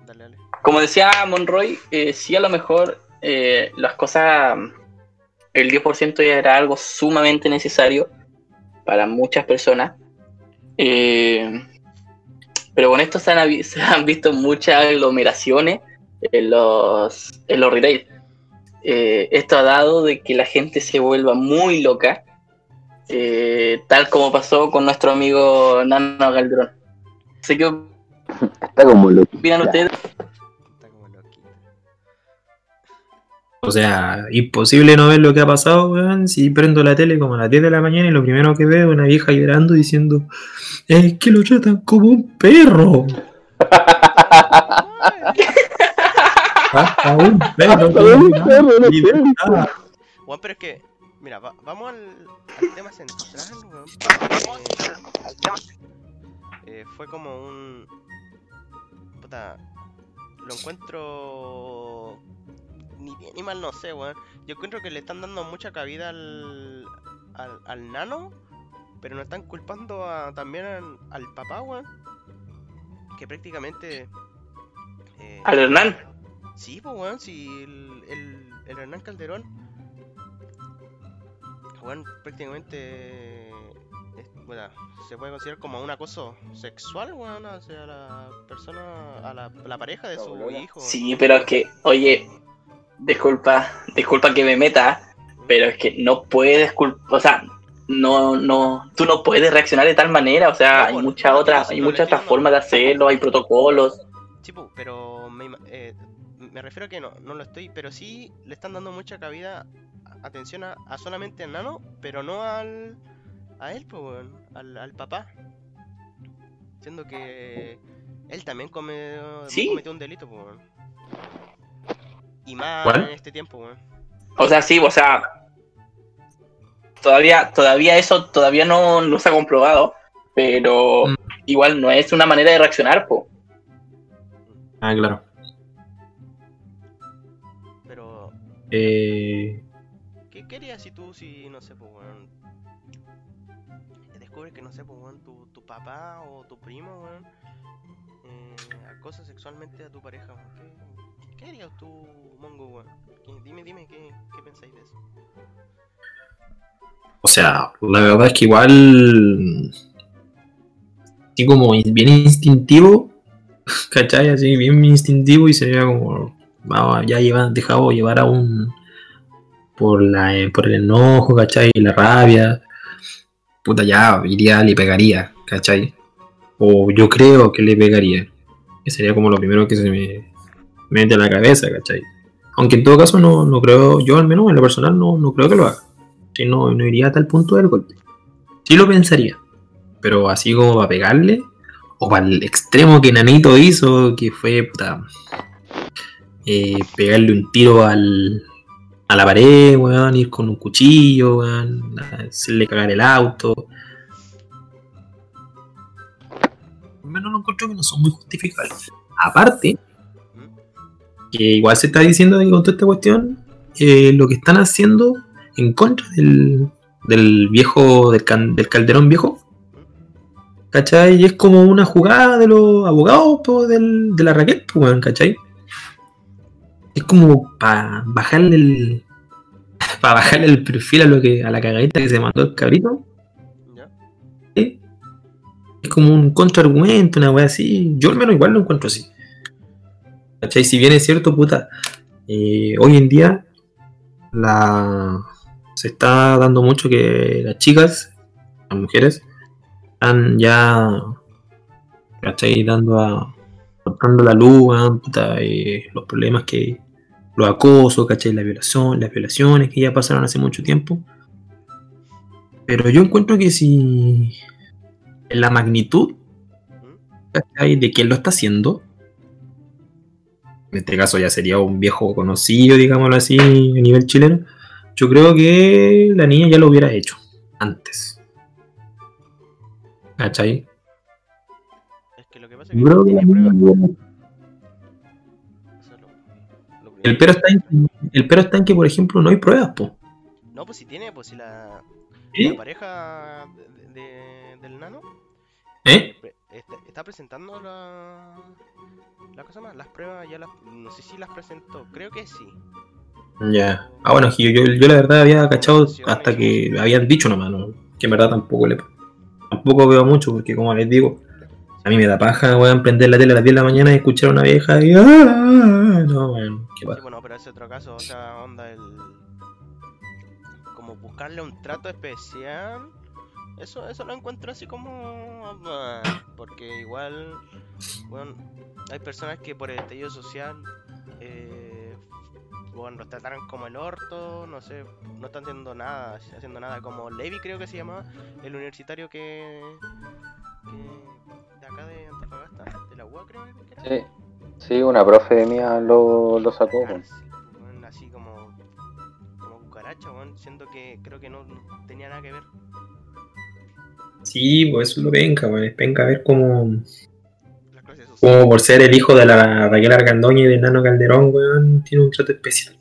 Dale, dale. Como decía Monroy, eh, sí, a lo mejor eh, las cosas. El 10% ya era algo sumamente necesario para muchas personas. Eh, pero con esto se han, habi- (laughs) se han visto muchas aglomeraciones en los, en los retail. Eh, esto ha dado de que la gente se vuelva muy loca, eh, tal como pasó con nuestro amigo Nano Calderón. Así que, Está como loco. opinan ustedes? O sea, imposible no ver lo que ha pasado, weón. Si prendo la tele como a las 10 de la mañana y lo primero que veo es una vieja llorando diciendo: Es que lo tratan como un perro. (laughs) Hasta un perro. Hasta un perro, no libertad. Juan, pero es que, mira, va- vamos al, al tema central, weón. eh, fue como un. Puta. Lo encuentro. Ni bien ni mal, no sé, weón. Yo encuentro que le están dando mucha cabida al. al, al nano, pero no están culpando a, también al, al papá, weón. Que prácticamente. eh, Al Hernán. Sí, pues weón, si el, el, el Hernán Calderón, weón, prácticamente es- bueno, se puede considerar como un acoso sexual, weón, hacia la persona, a la, la pareja de su hijo. Sí, pero es que, oye, disculpa, disculpa que me meta, pero es que no puedes o sea, no, no, tú no puedes reaccionar de tal manera, o sea, No, hay no, otras, sí, hay muchas otras formas de hacerlo, hay protocolos. Sí, pero me, eh, me refiero a que no, no lo estoy, pero sí le están dando mucha cabida atención a, a solamente al nano, pero no al a él, pues, al, al papá. Siendo que él también come- Sí. cometió un delito, pues. Y más ¿Cuál? en este tiempo, weón. O sea, sí, o sea. Todavía, todavía eso todavía no, no se ha comprobado. Pero Mm. igual no es una manera de reaccionar, po. Ah, claro. Pero, Eh, ¿qué querías si tú, si, no sé, pues, weón, descubres que, no sé, pues, weón, tu, tu papá o tu primo, weón, eh, acosa sexualmente a tu pareja, weón? ¿Qué, harías tú, Mongo, Dime, dime, ¿qué, pensáis de eso? o sea, la verdad es que igual. Así como bien instintivo. (laughs) ¿Cachai? Así bien instintivo y sería como. Ya llevan, dejado llevar a un. Por, la, por el enojo, ¿cachai? La rabia. Puta, ya iría, le pegaría, ¿cachai? O yo creo que le pegaría. Que sería como lo primero que se me mete la cabeza, ¿cachai? Aunque en todo caso no, no creo, yo al menos en lo personal no, no creo que lo haga. Si no, no iría a tal punto del golpe. Sí lo pensaría. Pero así como para pegarle. O para el extremo que Nanito hizo, que fue puta, eh, pegarle un tiro al, a la pared, weón, ir con un cuchillo, weón, hacerle cagar el auto. Al menos lo encuentro que no son muy justificables. Aparte, que igual se está diciendo que con toda esta cuestión, eh, lo que están haciendo en contra del, del viejo, del, can- del calderón viejo, ¿cachai? Y es como una jugada de los abogados po, del- de la Raquel, po, weón, ¿cachai? Es como para bajarle el. (laughs) Para bajarle el perfil a lo que a la cagadita que se mandó el cabrito. Es como un contraargumento, una wea así. Yo al menos igual lo encuentro así. ¿Cachai? Si bien es cierto, puta, eh, hoy en día la, se está dando mucho que las chicas, las mujeres, están ya, ¿cachai? Dando a, la luz, weón, puta, eh, los problemas que, los acosos, ¿cachai? La violación, las violaciones que ya pasaron hace mucho tiempo. Pero yo encuentro que si la magnitud de quién lo está haciendo, en este caso ya sería un viejo conocido, digámoslo así, a nivel chileno, yo creo que la niña ya lo hubiera hecho antes. ¿Cachai? Es que lo que pasa es que no la tiene pruebas. El pero, está en, el pero está en que, por ejemplo, no hay pruebas, po. No, pues si tiene, pues si la, ¿Eh? la pareja de, de- del nano ¿Eh? pre- está, está presentando la, la cosa más, las pruebas ya las, no sé si las presentó, creo que sí. Ya. Ah, bueno, yo, yo, yo la verdad había cachado hasta que habían dicho nomás, ¿no? Que en verdad tampoco le. Tampoco veo mucho, porque como les digo, a mí me da paja, weón, prender la tele a las 10 de la mañana y escuchar a una vieja y. ¡ah! No, weón, qué Sí, bueno, pero ese otro caso, o sea, onda el... Como buscarle un trato especial. Eso, eso lo encuentro así como... ah, Porque igual, bueno, hay personas que por el estallido social, eh, bueno, los trataron como el orto, no sé, no están haciendo nada, haciendo nada, como Levi creo que se llamaba, el universitario que... que de acá de Antofagasta, de la UA creo que era. Sí, sí, una profe mía lo, lo sacó. weón. cárcel, weón, así como como cucaracha, weón, siento que creo que no, no tenía nada que ver. Sí, pues eso es lo penca, weón. Es penca ver cómo, Cómo por ser el hijo de la Raquel Argandoña y de Nano Calderón, weón, tiene un trato especial.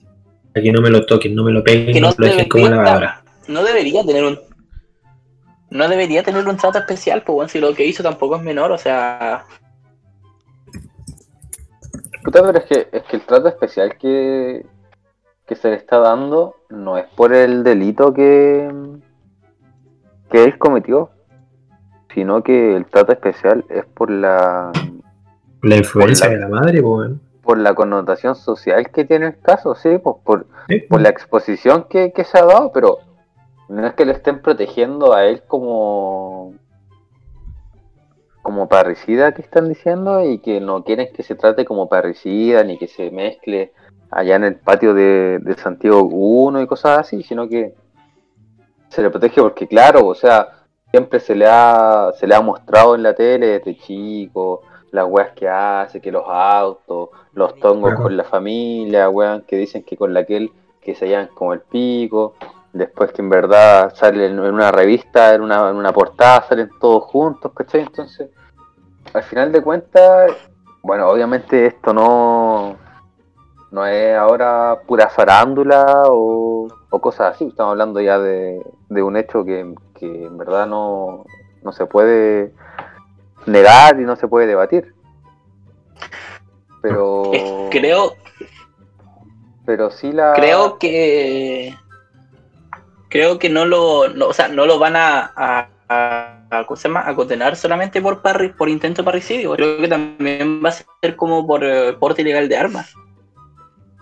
Para que no me lo toquen, no me lo peguen, Que no no lo dejen como lavadora. no debería tener un. No debería tener un trato especial, pues bueno, si lo que hizo tampoco es menor, o sea. Puta, pero es que, es que el trato especial que, que se le está dando no es por el delito que, que él cometió, sino que el trato especial es por la, La influencia la- de la madre, pues, por la connotación social que tiene el caso, sí, pues por, Sí, por la exposición que, que se ha dado, pero no es que lo estén protegiendo a él como como parricida que están diciendo y que no quieren que se trate como parricida ni que se mezcle allá en el patio de, de Santiago 1 y cosas así, sino que se le protege porque, claro, o sea, siempre se le ha, se le ha mostrado en la tele desde chico, las weas que hace, que los autos, los tongos Claro. con la familia, weón, que dicen que con la aquel que se hallan como el pico, después que en verdad salen en una revista, en una, en una portada, salen todos juntos, ¿cachai? Entonces, al final de cuentas, bueno, obviamente esto no, no es ahora pura farándula o, o cosas así, estamos hablando ya de, de un hecho que, que en verdad no, no se puede negar y no se puede debatir. Pero, Creo, pero sí la... creo que creo que no lo no, o sea no lo van a, a, a- a condenar solamente por parri, por intento de parricidio creo que también va a ser como por eh, porte ilegal de armas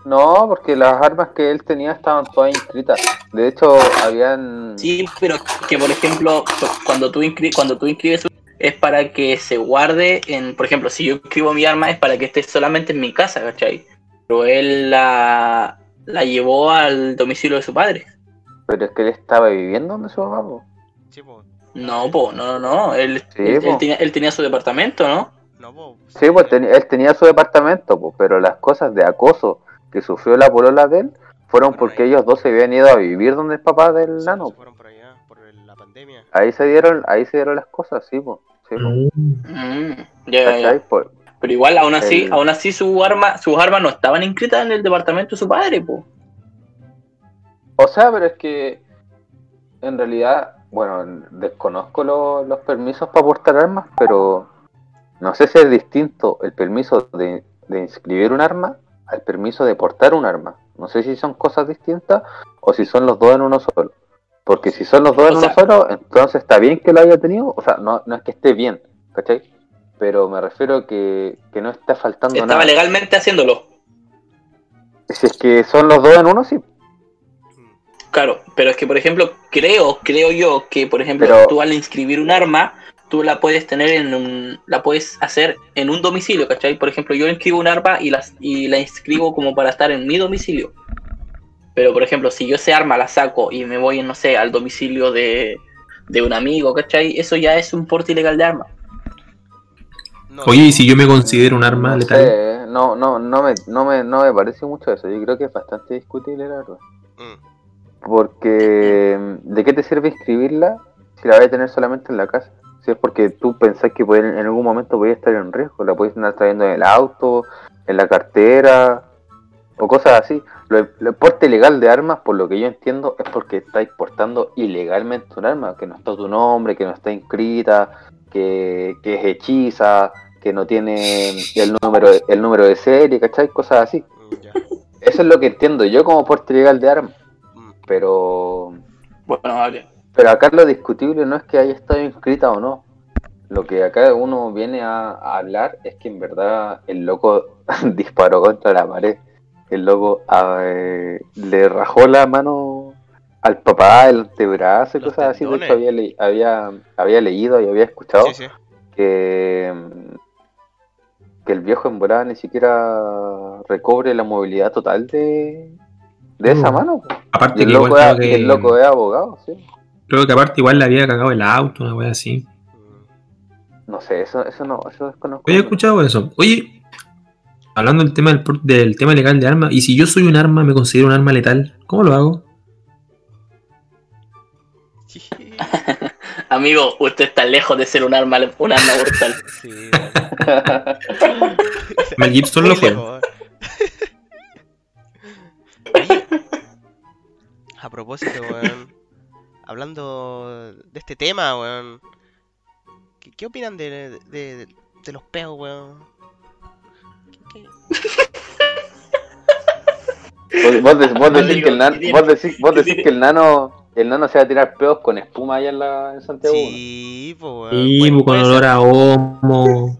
No, porque las armas que él tenía estaban todas inscritas. De hecho, habían... sí pero que por ejemplo cuando tú inscri- cuando tú inscribes es para que se guarde en por ejemplo si yo inscribo mi arma es para que esté solamente en mi casa ¿cachai? pero él la la llevó al domicilio de su padre Pero es que él estaba viviendo donde su papá, po. Sí, po. no po no no no él, Sí, él- tenía, él tenía su departamento ¿no? No, po. Sí, pues ten- él tenía su departamento, po, pero las cosas de acoso que sufrió la polola de él fueron porque ellos dos se habían ido a vivir donde el papá del Sí, nano. se fueron por allá, por la pandemia. Ahí se dieron, ahí se dieron las cosas, sí, pues. Sí. Mm. Mm. Pues, Pero igual, aún así, El- aún así su arma, sus armas no estaban inscritas en el departamento de su padre, po. O sea, pero es que en realidad, bueno, desconozco lo- los permisos para portar armas, pero no sé si es distinto el permiso de, de inscribir un arma al permiso de portar un arma. No sé si son cosas distintas o si son los dos en uno solo. Porque si son los dos en uno solo, entonces está bien que lo haya tenido. O sea, no, no es que esté bien, ¿cachai? Pero me refiero que, que no está faltando Estaba nada. legalmente haciéndolo. Si es que son los dos en uno, sí. Claro, pero es que, por ejemplo, creo, creo yo que, por ejemplo, Pero- tú al inscribir un arma, tú la puedes tener en un, la puedes hacer en un domicilio, ¿cachai? Por ejemplo, yo inscribo un arma y, las, y la inscribo como para estar en mi domicilio. Pero, por ejemplo, si yo ese arma la saco y me voy, no sé, al domicilio de, de un amigo, ¿cachai? Eso ya es un porte ilegal de arma. No, Oye, y si yo me considero un arma no letal. sé, no, no, no, me, no, me, no me parece mucho eso. Yo creo que es bastante discutible, la verdad. Mm. Porque, ¿de qué te sirve inscribirla si la vas a tener solamente en la casa? Si es porque tú pensás que puede- en algún momento podía estar en riesgo, la puedes andar trayendo en el auto, en la cartera, o cosas así. Lo, el porte ilegal de armas, por lo que yo entiendo, es porque estáis portando ilegalmente un arma, que no está tu nombre, que no está inscrita, que, que es hechiza, que no tiene el número, el número de serie, ¿cachai? Cosas así. Mm, ya. Eso es lo que entiendo yo como porte ilegal de armas, Mm. pero... Bueno, vale. Pero acá lo discutible no es que haya estado inscrita o no. Lo que acá uno viene a, a hablar es que en verdad el loco (laughs) disparó contra la pared. El loco ah, eh, le rajó la mano al papá, el antebrazo y Los cosas así. De hecho, había, le- había, había leído y había escuchado Sí, sí. que, que el viejo en volada ni siquiera recobre la movilidad total de, de esa mano. Y Aparte el que igual loco, era- que, el loco es abogado, sí. creo que aparte igual le había cagado el auto, una wea así. No sé, eso, eso no, eso desconozco. Oye, he escuchado eso. Oye, hablando del tema del, por- del tema legal de armas, y si yo soy un arma, me considero un arma letal, ¿cómo lo hago? (laughs) Amigo, usted está lejos de ser un arma, un arma mortal. (laughs) Sí. Mel Gibson lo fue. a propósito, weón. Hablando de este tema, weón. ¿Qué, qué opinan de, de, de los peos, weón? ¿Qué- qué- Vos, de- decís que el nano, tiene- vos decís, vos decís tiene- que el nano, el nano se va a tirar peos con espuma allá en, la, en Santiago. ¿no? Sí, pues, con olor a homo,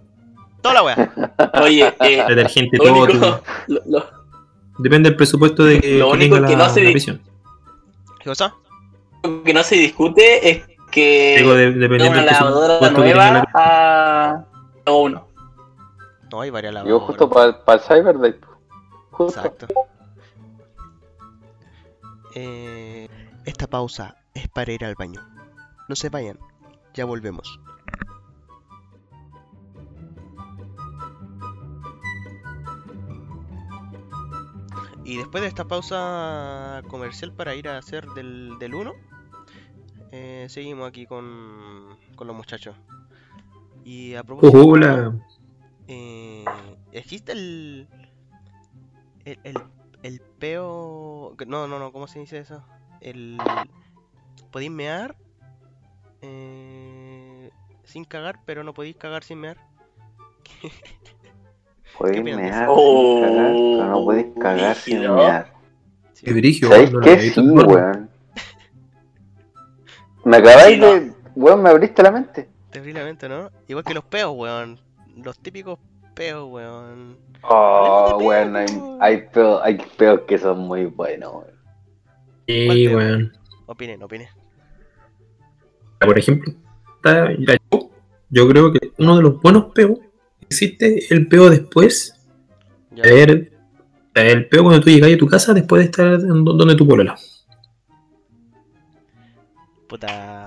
Toda la weá. (laughs) Oye, eh, detergente, lo todo. único, (laughs) lo, lo- Depende del presupuesto de que, Lo que único tenga que la, no se la di- prisión. ¿Qué cosa? que no se discute es que Digo, de- una del lavadora nueva a uno. No, hay varias Yo lavadoras. justo para el Cyber Day. Justo. Exacto. Eh, esta pausa es para ir al baño. No se vayan, ya volvemos. Y después de esta pausa comercial para ir a hacer del, del 1, eh, seguimos aquí con, con los muchachos. Y a propósito, Hola. Eh, ¿existe el, el, el, el peo... No, no, no, ¿cómo se dice eso? El... ¿Podéis mear? eh, sin cagar, pero no podéis cagar sin mear. (laughs) Podéis mear? Oh, sin cagar, pero no podéis cagar sin mear. Sí. Qué brillo, ¿Sabéis qué? Sí, weón. Me acabáis Sí, no. de. Weón, me abriste la mente. Terriblemente, ¿no? Igual que los peos, weón. Los típicos peos, weón. Oh, weón, hay, peos, hay peos, hay peos que son muy buenos, weón. Sí, weón. Opinen, opinen. Por ejemplo, yo, yo creo que uno de los buenos peos existe el peo después Ya. el peo cuando tú llegas a tu casa después de estar donde tu polola. Puta,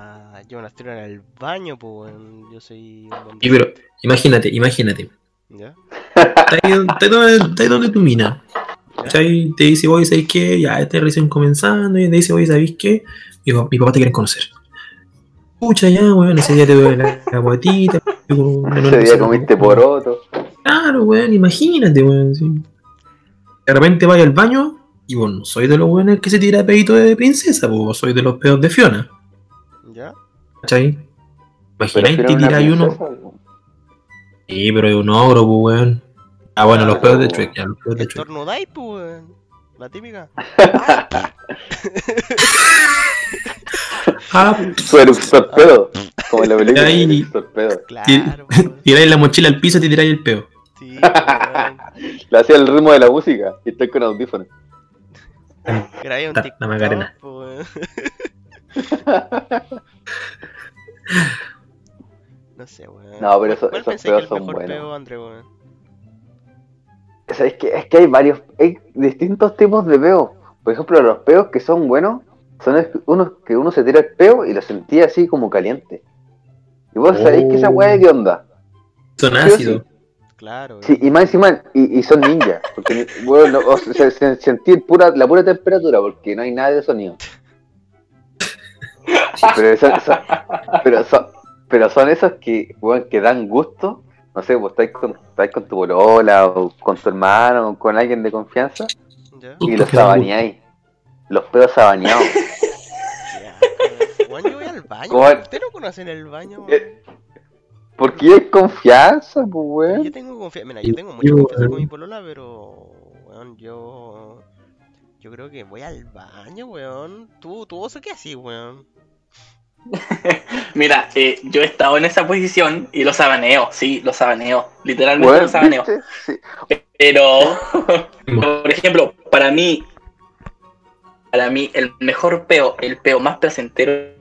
yo me las tiro en el baño, pues, weón. Yo soy un buen Sí, pero imagínate, imagínate. ¿Ya? Estás ahí donde, donde- estás ahí donde tu mina. ¿cachai? Te dice, oye, ¿sabes qué? Ya estás recién comenzando. Y te dice, oye, ¿sabéis qué? Mi, pa- mi papá te quiere conocer. Pucha, ya, weón, ese día te doy la, la guatita. Ese día comiste poroto. Claro, weón, imagínate, weón. sí. De repente vaya al baño y bueno, soy de los weones que se tira pedito de princesa, pues soy de los peos de Fiona. ¿Cachai? Imagináis que tiráis uno. Sí, pero es un ogro, pues weón. Ah, bueno, los Ah, peos de ya, los peos de. Estornudáis, pues, weón. La típica. (laughs) Ah, Suer- Sorpedo. Como en la película. Claro, (laughs) tiráis la mochila al piso y te tiráis el peo. Sí. Le (laughs) hacía el ritmo de la música y estoy con audífonos. Grabé un La- la TikTok, Macarena. pues. No sé, weón. No, pero eso- ¿Cuál esos que es peos el son mejor buenos. peo, André, weón? ¿Sabes qué? Es que hay varios, hay distintos tipos de peos. Por ejemplo, los peos que son buenos son es- unos que uno se tira el peo y lo sentía así como caliente. Y vos sabéis que esa weá de onda. Son Sí ácidos. Claro, Sí, y más encima, y, y son ninjas. Porque, bueno, o sea, se- sentir pura, la pura temperatura, porque no hay nada de sonido. Pero, son, pero son esos que, dan gusto. No sé, vos estáis con, estáis con tu bolola, o con tu hermano, o con alguien de confianza, ¿Ya? y los sabaneáis. Los pedos sabaneados. Yo voy al baño. ¿Cómo? weón. ¿Usted no conocen el baño? Eh, Porque hay confianza, pues, Yo weón. tengo confianza, mira, yo tengo mucha Yo, confianza con mi polola, pero, weón, yo, yo creo que voy al baño, weón. ¿Tú, tú oso qué así, weón? (laughs) Mira, eh, yo he estado en esa posición y lo sabaneo, sí, lo sabaneo. Literalmente Weón, lo sabaneo. Pero, (laughs) por ejemplo, para mí, para mí, el mejor peo, el peo más placentero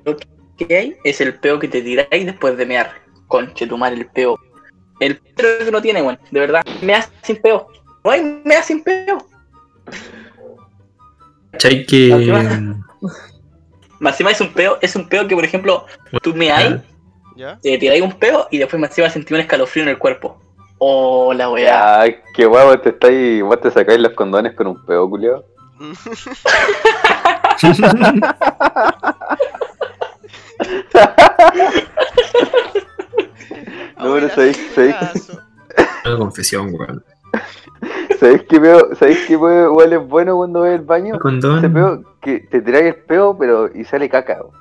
que hay, es el peo que te tiráis después de mear. Conche, tomar el peo. El peo que no tiene, weón, de verdad. Mea sin peo. No hay mea sin peo. ¿Cachai? Que. (laughs) Más encima es un peo, es un peo que, por ejemplo, tú meáis, ¿Ya? te tiráis un peo y después más encima sentís un escalofrío en el cuerpo. Oh, la weá. Ya, qué guay, vos te estáis, vos te sacáis los condones con un peo, culiao. (laughs) No, pero sabéis- sabéis- Abrazo. Una confesión, weón. ¿Sabéis qué peo, ¿sabéis qué peo igual es bueno cuando ves el baño? Condón. Ese peo que te tiráis el peo, pero y sale caca. weón.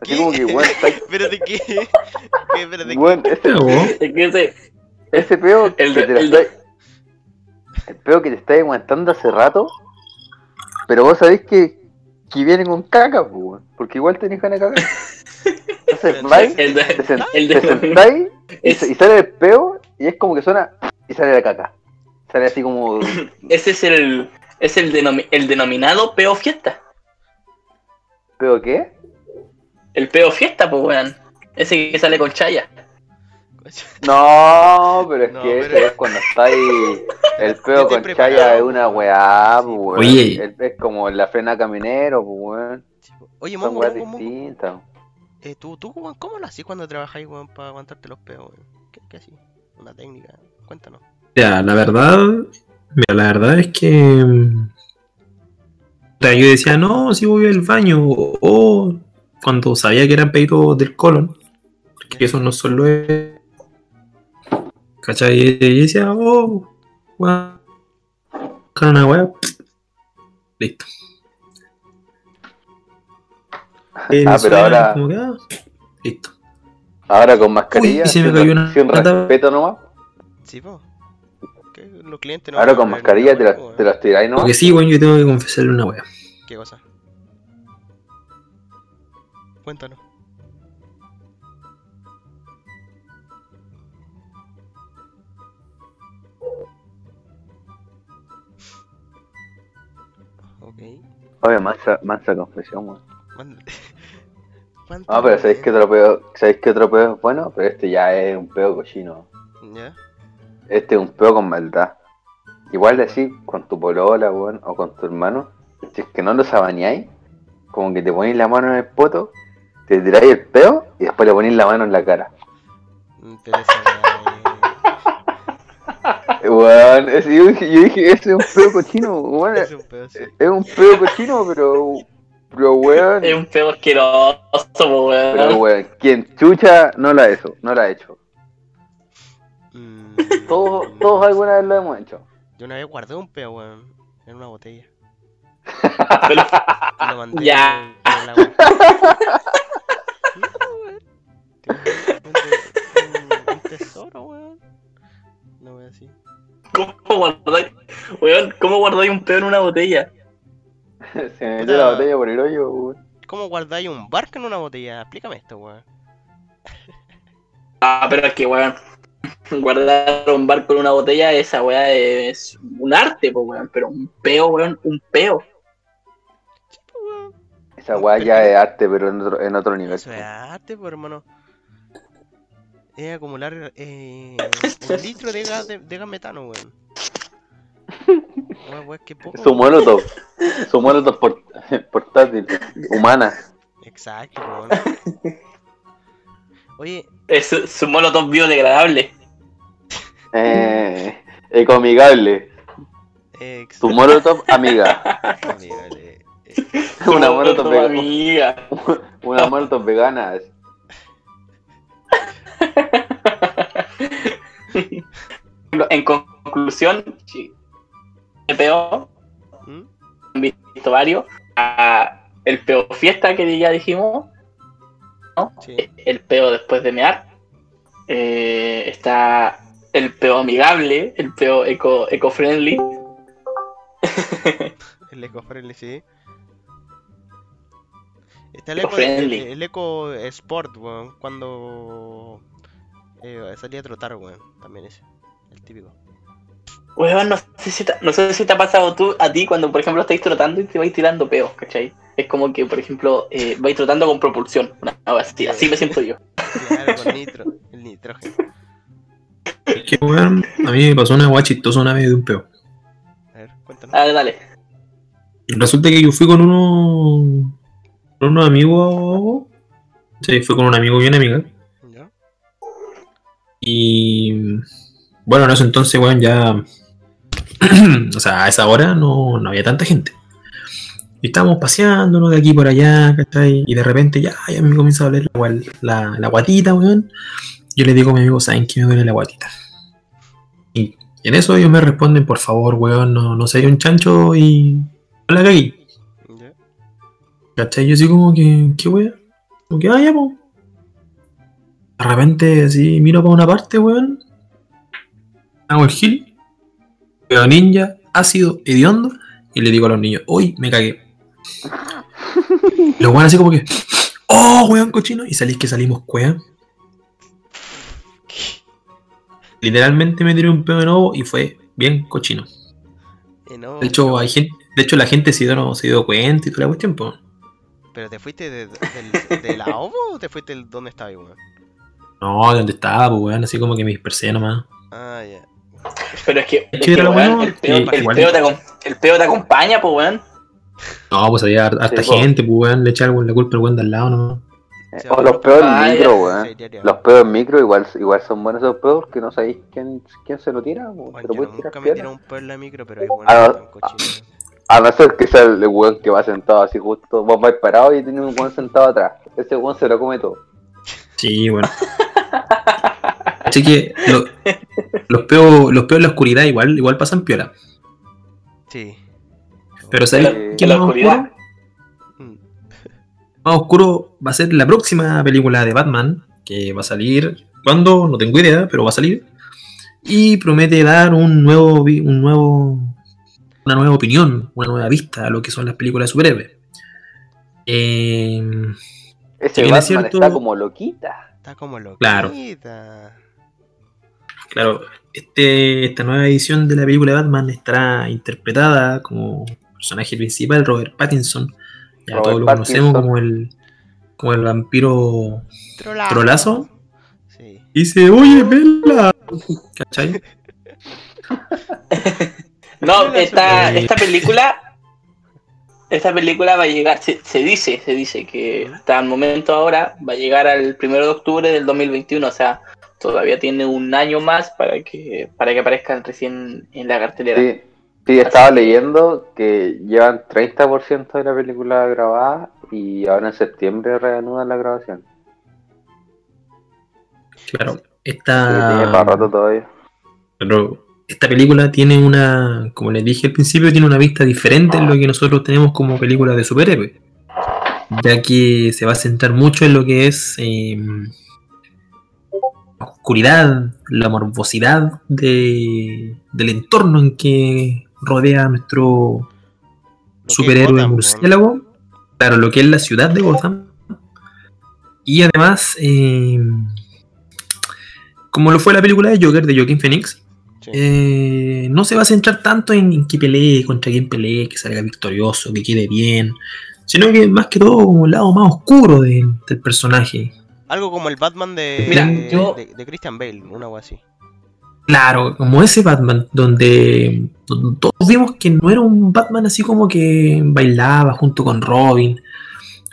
Así ¿Qué? como que, weón, (laughs) está- Espérate, ¿qué? ¿Qué? Espérate, ese, Cagó. Es que ese, ese peo (laughs) El que de- te el estáis- el peo que te estáis aguantando hace rato, pero vos sabéis que, que viene con caca, pues, weón, porque igual tenés ganas de cagar. Entonces, (laughs) vais, el de- te, sen- te de- sentáis y, se- y sale el peo y es como que suena y sale la caca. Sale así como. (laughs) ese es el, es el, denomi- el denominado peo fiesta. ¿Peo qué? El peo fiesta, pues weón. Ese que sale con chaya. No, pero es No, que pero- ese es cuando está ahí. El (laughs) peo con preparado, chaya es una weá, pues, weón. Oye. El- Es como la frena caminero, pues, weón. Oye, Son weas distintas. eh, ¿tú, tú, weón, ¿cómo lo hacís cuando trabajáis, weón, para aguantarte los peos, weón? ¿Qué, qué así? Una técnica, cuéntanos. Ya, la verdad, mira, la verdad es que mm, yo decía, no, si voy al baño, o, cuando sabía que eran pedidos del colon, porque eso no solo es, ¿cachai? Y decía, oh, buscar una weá, listo. (laughs) Eh, Ah, pero ahora- como que, ah, listo. Ahora con mascarilla, Uy, se me cayó una- sin respeto nomás. Sí, po. Que los clientes no Ahora con mascarilla te, las- weón. te las tiráis nomás. Porque sí, weón, yo tengo que confesarle una weá. ¿Qué cosa? Cuéntanos. Ok. Oye, mansa, mansa confesión, weón. Man- Ah, (laughs) Cuéntame, pero ¿sabéis weón. otro peo? ¿Sabéis qué otro peo es bueno? Pero este ya es un peo cochino. ¿Ya? Este es un peo con maldad. Igual de así, con tu polola, weón, o con tu hermano, si es que no los abañáis, como que te ponéis la mano en el poto, te tiráis el peo y después le ponéis la mano en la cara. (laughs) Weón, ese- yo, dije, yo dije, ese es un peo cochino, weón. es- un pedo así. es un peo cochino, pero. Pero weón. Es un peo asqueroso, weón. Pero weón, quien chucha no lo ha hecho, no lo ha hecho. Mm, Todos, todos alguna vez lo hemos hecho. Yo una vez guardé un peo, weón, en una botella. (laughs) Y lo mandé Ya. en. No, weón. Un, un tesoro, weón. No voy así. ¿Cómo guardáis, weón, ¿cómo guardáis un peo en una botella? Se me metió la botella por el hoyo, weón. ¿Cómo guardáis un barco en una botella? Explícame esto, weón. Ah, pero es que, weón, guardar un barco en una botella, esa weá es un arte, po, weón. Pero un peo, weón, un peo. Esa weá ya es arte, pero en otro, en otro nivel. Eso es arte, pues, hermano. Es acumular eh, (laughs) un litro de gas, de, de gas metano, weón. Weón, weón, qué poco. Su molotov. Su molotov por- (laughs) portátil. Humana. Exacto, weón. (laughs) Oye, Es su, su molotov biodegradable. Eh, ecomigable. Tu molotov amiga. Amigable, Una molotov, vegana. amiga. Una molotov vegana. En conclusión, peo, ¿Mm? han visto varios. Ah, el peo fiesta que ya dijimos, Sí. el peo después de mear. Eh, está el peo amigable, el peo eco, eco-friendly. (laughs) El eco friendly, sí. Está el eco, Eco-friendly. el, el eco sport, weón. Cuando eh, salía a trotar, weón. También ese. El típico. Weón, no sé, si te, no sé si te ha pasado tú a ti cuando, por ejemplo, estáis trotando y te vais tirando peos, ¿cachai? Es como que, por ejemplo, eh, vais trotando con propulsión. Una, algo así, así me siento yo. Claro, con nitro. El nitrógeno. Es que, weón, a mí me pasó una weá chistosa una vez de un peo. A ver, cuéntanos. Dale, dale. Resulta que yo fui con uno con unos amigos. Sí, fui con un amigo y una amiga. ¿Ya? Y bueno, en ese entonces, weón, ya. (clears throat) o sea, a esa hora no, no había tanta gente. Y estábamos paseándonos de aquí por allá, ¿cachai? Y de repente ya, ya me comienza a doler la, la guatita, weón. Yo le digo a mi amigo, ¿saben qué me duele la guatita? Y, y en eso ellos me responden, por favor, weón, no, no seas un chancho y no la cagué. ¿Ya? ¿Cachai? Yo así como que, ¿qué weón? Como que, ah, ya, po. De repente, así, miro para una parte, weón. Hago el gil. Veo ninja, ácido, hediondo. Y le digo a los niños, uy, me cagué. (laughs) Los weón así como que, oh, weón, cochino. Y salís que salimos, weón. Literalmente me tiré un pedo de nuevo y fue bien cochino. No, De hecho, pero- hay gente, de hecho la gente se dio, se dio cuenta y toda la cuestión, pues. ¿Pero te fuiste de, de la OVO o te fuiste del donde estaba, weón? No, ¿dónde estaba, pues, weón? Así como que me dispersé nomás. Ah, ya. Pero es que, es Sí, que, era weón, bueno, el, peo, sí, el, igual. peo te, acom- el peo te acompaña, pues, weón. No, pues había har- harta Sí, gente, pues, weón. Le echaron la culpa al weón de al lado nomás. O ahora los peos en micro, weón. Los peos en micro igual, igual son buenos esos peos que no sabéis quién, quién se lo tira. Bueno, yo nunca me tiré un peo en la micro, pero igual Ah, ah. cochino. A no ser que sea el weón que va sentado así justo, vos vais parado y tiene un weón sentado atrás. Ese weón se lo come todo. Sí, bueno. Así que lo- los peos los peos en la oscuridad igual, igual pasan piola. Sí. Pero ¿sabes la, qué en la oscuridad. oscuro? Más oscuro va a ser la próxima película de Batman, que va a salir. ¿Cuándo? No tengo idea, pero va a salir. Y promete dar un nuevo, un nuevo, una nueva opinión, una nueva vista a lo que son las películas de superhéroes. Eh, Ese es Batman cierto- está como loquita. Está como loquita. Claro. claro, este, esta nueva edición de la película de Batman estará interpretada como personaje principal Robert Pattinson. Ya Robert todos lo conocemos como el, como el vampiro Trolazo. ¿Trolazo? Sí. Y dice, oye, Bella. ¿Cachai? (laughs) No, esta, esta película. Esta película va a llegar, se, se dice, se dice que hasta el momento ahora va a llegar al 1 de octubre del 2021, o sea, todavía tiene un año más para que para que aparezcan recién en la cartelera. Sí, sí, estaba leyendo que llevan 30% de la película grabada y ahora en septiembre reanudan la grabación. Claro. Que tiene para Esta, rato todavía. pero esta película tiene una, como les dije al principio, tiene una vista diferente en lo que nosotros tenemos como películas de superhéroes. Ya que se va a centrar mucho en lo que es eh, la oscuridad, la morbosidad de, del entorno en que rodea a nuestro superhéroe Gotham, murciélago. Claro, lo que es la ciudad de Gotham. Y además, eh, como lo fue la película de Joker de Joaquin Phoenix, Sí. eh, no se va a centrar tanto en, en que pelee, contra quién pelee, que salga victorioso, que quede bien, sino que más que todo como el lado más oscuro de- del personaje. Algo como el Batman de, Mira, de, yo- de- de Christian Bale, una algo así. Claro, como ese Batman, donde, todos vimos que no era un Batman así como que bailaba junto con Robin,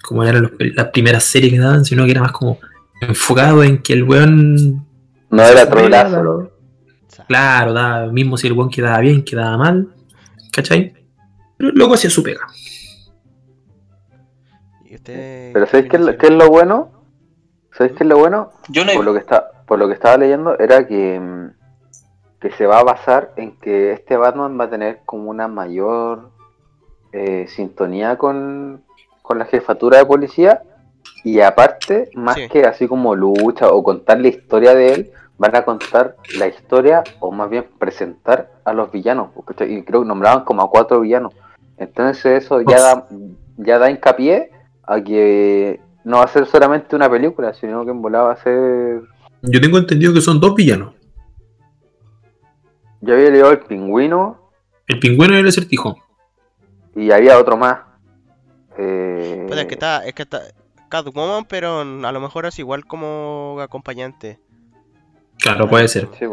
como eran los- las primeras series que daban, sino que era más como enfocado en que el weón. No era trolazo. Claro, mismo si el weón quedaba bien, quedaba mal, ¿cachai? Pero luego hacía su pega. ¿Y usted Pero qué ¿sabéis qué, es lo- opina, qué es lo bueno? ¿Sabéis qué es lo bueno? Yo no he Por lo que está, por lo que estaba leyendo era que, mm, que se va a basar en que este Batman va a tener como una mayor eh, sintonía con, con la jefatura de policía y aparte, más Sí. que así como lucha o contar la historia de él, van a contar la historia o más bien presentar a los villanos, ¿cachai? y creo que nombraban como a cuatro villanos. Entonces eso ya da, ya da hincapié a que no va a ser solamente una película, sino que en volada va a ser Yo tengo entendido que son dos villanos: Yo había leído el pingüino el pingüino y el acertijo. y había otro más. Eh, Pues es que está, es que está Catwoman, pero a lo mejor es igual como acompañante. Claro, puede ser. sí.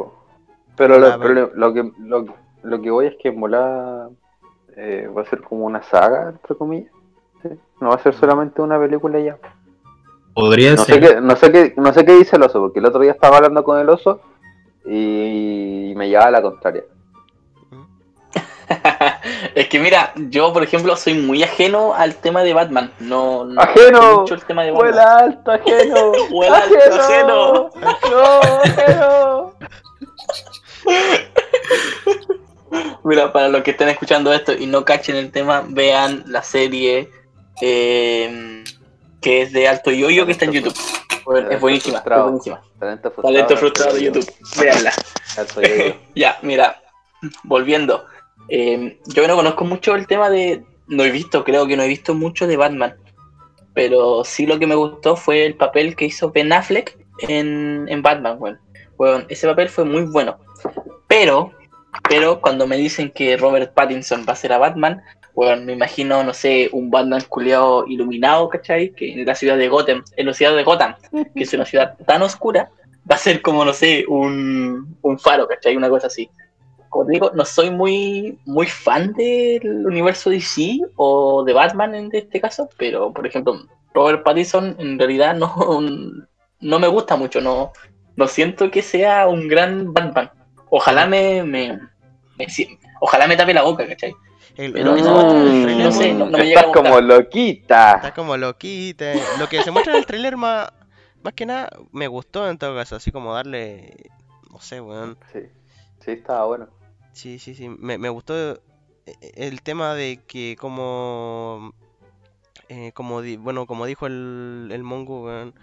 Pero, lo, Ah, pero lo- lo que lo, lo que voy es que en volada eh, va a ser como una saga, entre comillas. ¿sí? No va a ser solamente una película ya. Podría No sé ser. qué, no sé qué, no sé qué dice el oso, porque el otro día estaba hablando con el oso y me llevaba a la contraria. (laughs) es que mira, yo por ejemplo soy muy ajeno al tema de Batman. No, no ¡Ajeno! mucho el tema de Batman. ¡Vuela alto, ajeno! (laughs) Vuela alto, ajeno. ¡No, ajeno! (laughs) Mira, para los que estén escuchando esto y no cachen el tema, vean la serie eh, que es de Alto Yoyo que está en YouTube. Bueno, es buenísima, es buenísima. Talento frustrado. Talento frustrado de YouTube, veanla. (laughs) Ya, mira, volviendo. Eh, yo no conozco mucho el tema de. No he visto, creo que no he visto mucho de Batman. Pero sí lo que me gustó fue el papel que hizo Ben Affleck en, en Batman, weón. Weón, ese papel fue muy bueno. Pero, pero cuando me dicen que Robert Pattinson va a ser a Batman, weón, me imagino, no sé, un Batman culeado iluminado, ¿cachai? Que en la ciudad de Gotham, en la ciudad de Gotham, que es una (laughs) ciudad tan oscura, va a ser como, no sé, un, un faro, ¿cachai? Una cosa así. Como te digo, no soy muy, muy fan del universo DC o de Batman en este caso, pero por ejemplo, Robert Pattinson en realidad no, (laughs) no me gusta mucho, no, no siento que sea un gran Batman. Ojalá me, me, me- ojalá me tape la boca, ¿cachai? El- Pero el- no, el- no sé, no- no me Estás como loquita. Está como loquita. Lo que se muestra en el trailer más, más que nada me gustó en todo caso, así como darle, no sé, weón. Sí, sí, estaba bueno. Sí, sí, sí. Me, me gustó eh, el tema de que como, eh, como di- bueno, como dijo el, el Mongo, weón,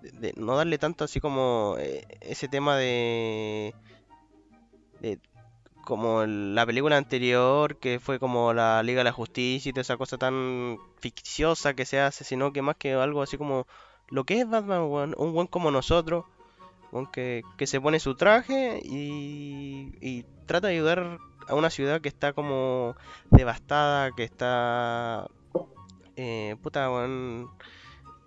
de, de no darle tanto así como eh, ese tema de, de como la película anterior que fue como la Liga de la Justicia y toda esa cosa tan ficciosa que se hace, sino que más que algo así como lo que es Batman, weón, un buen como nosotros, weón, que, que se pone su traje y, y trata de ayudar a una ciudad que está como devastada, que está eh, puta, weón,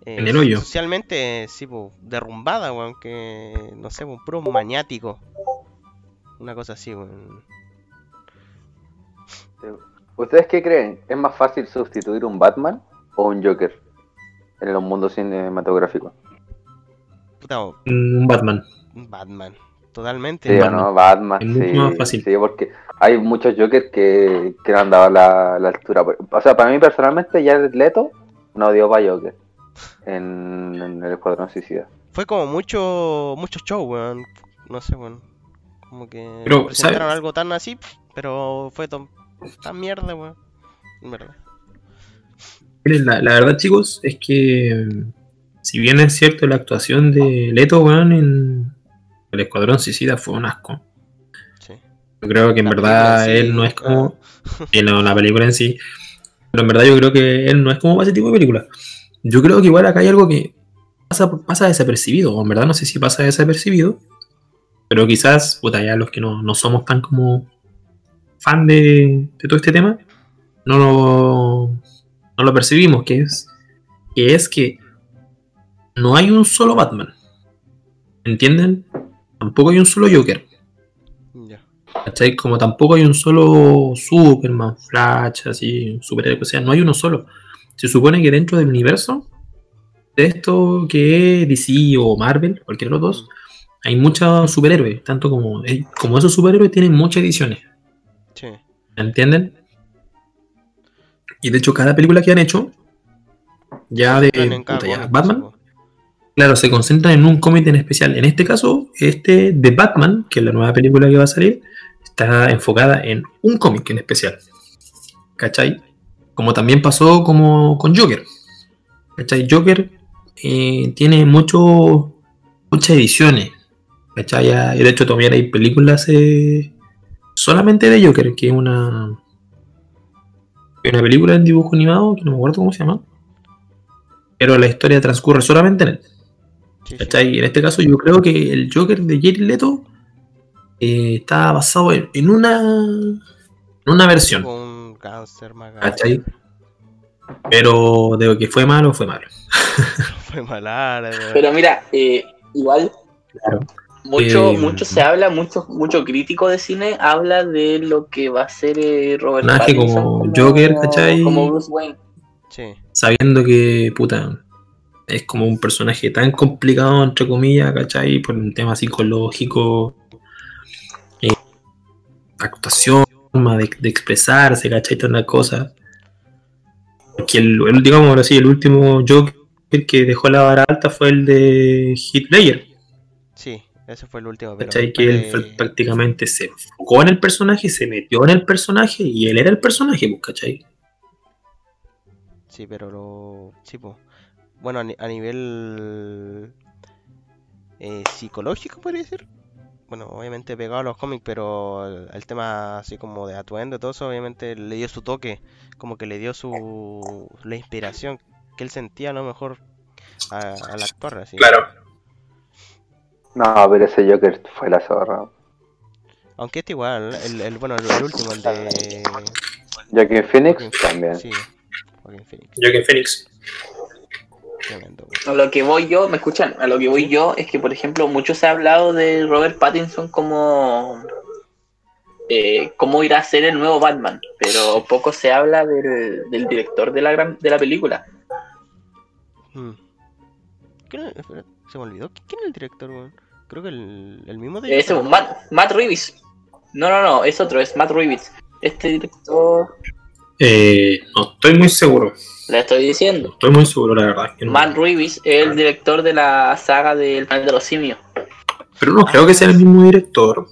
eh, En el hoyo. socialmente, sí, po, derrumbada, weón, que no sé, un puro maniático. Una cosa así, weón. ¿Ustedes qué creen? ¿Es más fácil sustituir un Batman o un Joker en los mundos cinematográficos? Puta, Un Batman. un Batman. Totalmente. Sí, o Batman. no, Batman. Es mucho sí, más fácil. Sí, porque hay muchos Jokers que, que no han dado la, la altura. O sea, para mí personalmente, Jared Leto no dio para Joker en, en el Escuadrón Suicida. Fue como mucho, mucho show, weón. No sé, weón. Como que Pero, presentaron ¿sabes? algo tan así, pero fue tan, tan mierda, weón. En verdad. La, la verdad, chicos, es que si bien es cierto la actuación de Leto, weón, en el Escuadrón Suicida fue un asco. Sí. Yo creo que en La verdad en sí, él no es como... (laughs) no, la película en sí. Pero en verdad yo creo que él no es como para ese tipo de película. Yo creo que igual acá hay algo que pasa, pasa desapercibido. O en verdad no sé si pasa desapercibido. Pero quizás, puta, ya los que no, no somos tan como fan de, de todo este tema, no lo, no lo percibimos. Que es, que es que no hay un solo Batman. ¿Entienden? Tampoco hay un solo Joker. ¿Cachai? Como tampoco hay un solo Superman, Flash, así, un superhéroe, o sea, no hay uno solo. Se supone que dentro del universo de esto que es DC o Marvel, cualquiera de los dos, hay muchos superhéroes, tanto como, eh, como esos superhéroes tienen muchas ediciones, Sí. ¿entienden? Y de hecho cada película que han hecho, ya de puta, ya, Batman. Claro, se concentran en un cómic en especial. En este caso, este de Batman, que es la nueva película que va a salir, está enfocada en un cómic en especial. ¿Cachai? Como también pasó como con Joker. ¿Cachai? Joker eh, tiene mucho, muchas ediciones. ¿Cachai? Ya- y de hecho también hay películas eh, solamente de Joker, que es una, una película en dibujo animado, que no me acuerdo cómo se llama. Pero la historia transcurre solamente en él. Sí, sí. ¿Cachai? En este caso yo creo que el Joker de Jared Leto eh, está basado en, en una en una versión, un cáncer ¿cachai? Pero de lo que fue malo, fue malo. (laughs) Fue malara, weón. Pero mira, eh, igual Claro. Mucho, Eh, mucho se habla, mucho, mucho crítico de cine habla de lo que va a ser eh, Robert Pattinson como Joker, ¿cachai? Como Bruce Wayne. Sí. Sabiendo que, puta, es como un personaje tan complicado, entre comillas, ¿cachai? Por un tema psicológico, eh, actuación, forma de, de expresarse, ¿cachai? Tantas cosas. Porque el, el- digamos ahora sí, el último Joker que dejó la vara alta fue el de Ledger, Sí, ese fue el último. Pero ¿cachai? Que él eh, prácticamente se enfocó en el personaje, se metió en el personaje y él era el personaje, pues, ¿cachai? Sí, pero lo. Sí, po. Bueno, a, ni- a nivel. eh, psicológico, podría decir. Bueno, obviamente pegado a los cómics, pero el, el tema así como de atuendo y todo eso, obviamente le dio su toque. Como que le dio su. La inspiración que él sentía a lo mejor al actuar así. No, pero ese Joker fue la zorra. Aunque este igual, el, el- bueno, el, el último, el de. Joaquin Phoenix Joaquin- también. Sí, Joaquin Phoenix. Joaquin Phoenix. Tremendo, weón. A lo que voy yo, ¿me escuchan? A lo que voy yo es que, por ejemplo, mucho se ha hablado de Robert Pattinson como eh, cómo irá a ser el nuevo Batman, pero poco se habla del, del director de la gran, de la película. Mm. ¿Quién es- espera, se me olvidó. ¿Qui- ¿Quién es el director, weón? Creo que el, el mismo Ese director. es Matt, Matt Reeves. No, no, no, es otro, es Matt Reeves. Este director, Eh, no estoy muy seguro. le estoy No diciendo. estoy muy seguro, la verdad. es que no- Matt Reeves es el director de la saga del planeta de los simios. Pero no creo que sea el mismo director.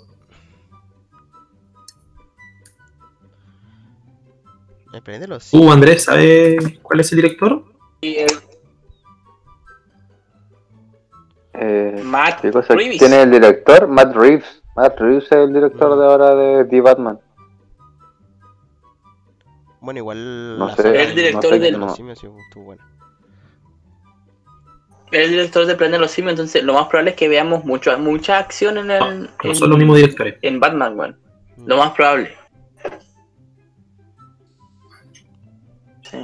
El planeta de los ¿Tú, Andrés, sabes cuál es el director? Y el Eh, Matt. Reeves. ¿Quién es el director? Matt Reeves. Matt Reeves es el director de ahora de The Batman. Bueno, igual. No sé, saga El director de del- los simios estuvo el director de Planeta de los Simios, entonces lo más probable es que veamos mucho, mucha acción en el No, no en, son los mismos directores. en Batman, weón. Mm. Lo más probable. Sí.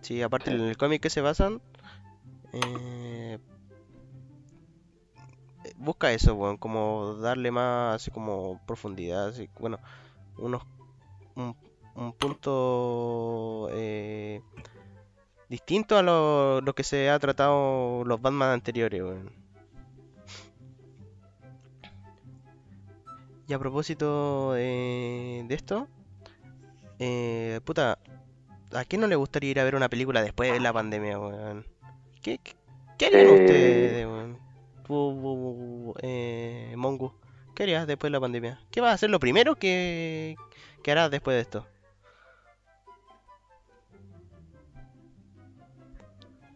Sí, aparte en el cómic que se basan. eh, busca eso, weón, como darle más así como profundidad, así, bueno, unos un, un punto eh, distinto a lo, lo que se ha tratado los Batman anteriores, weón. Y a propósito eh, de esto, eh, puta, ¿a quién no le gustaría ir a ver una película después de la pandemia, weón? ¿Qué, qué, qué harían Eh. ustedes, weón? Tú, eh, Mongu, ¿qué harías después de la pandemia? ¿Qué vas a hacer lo primero que, que harás después de esto?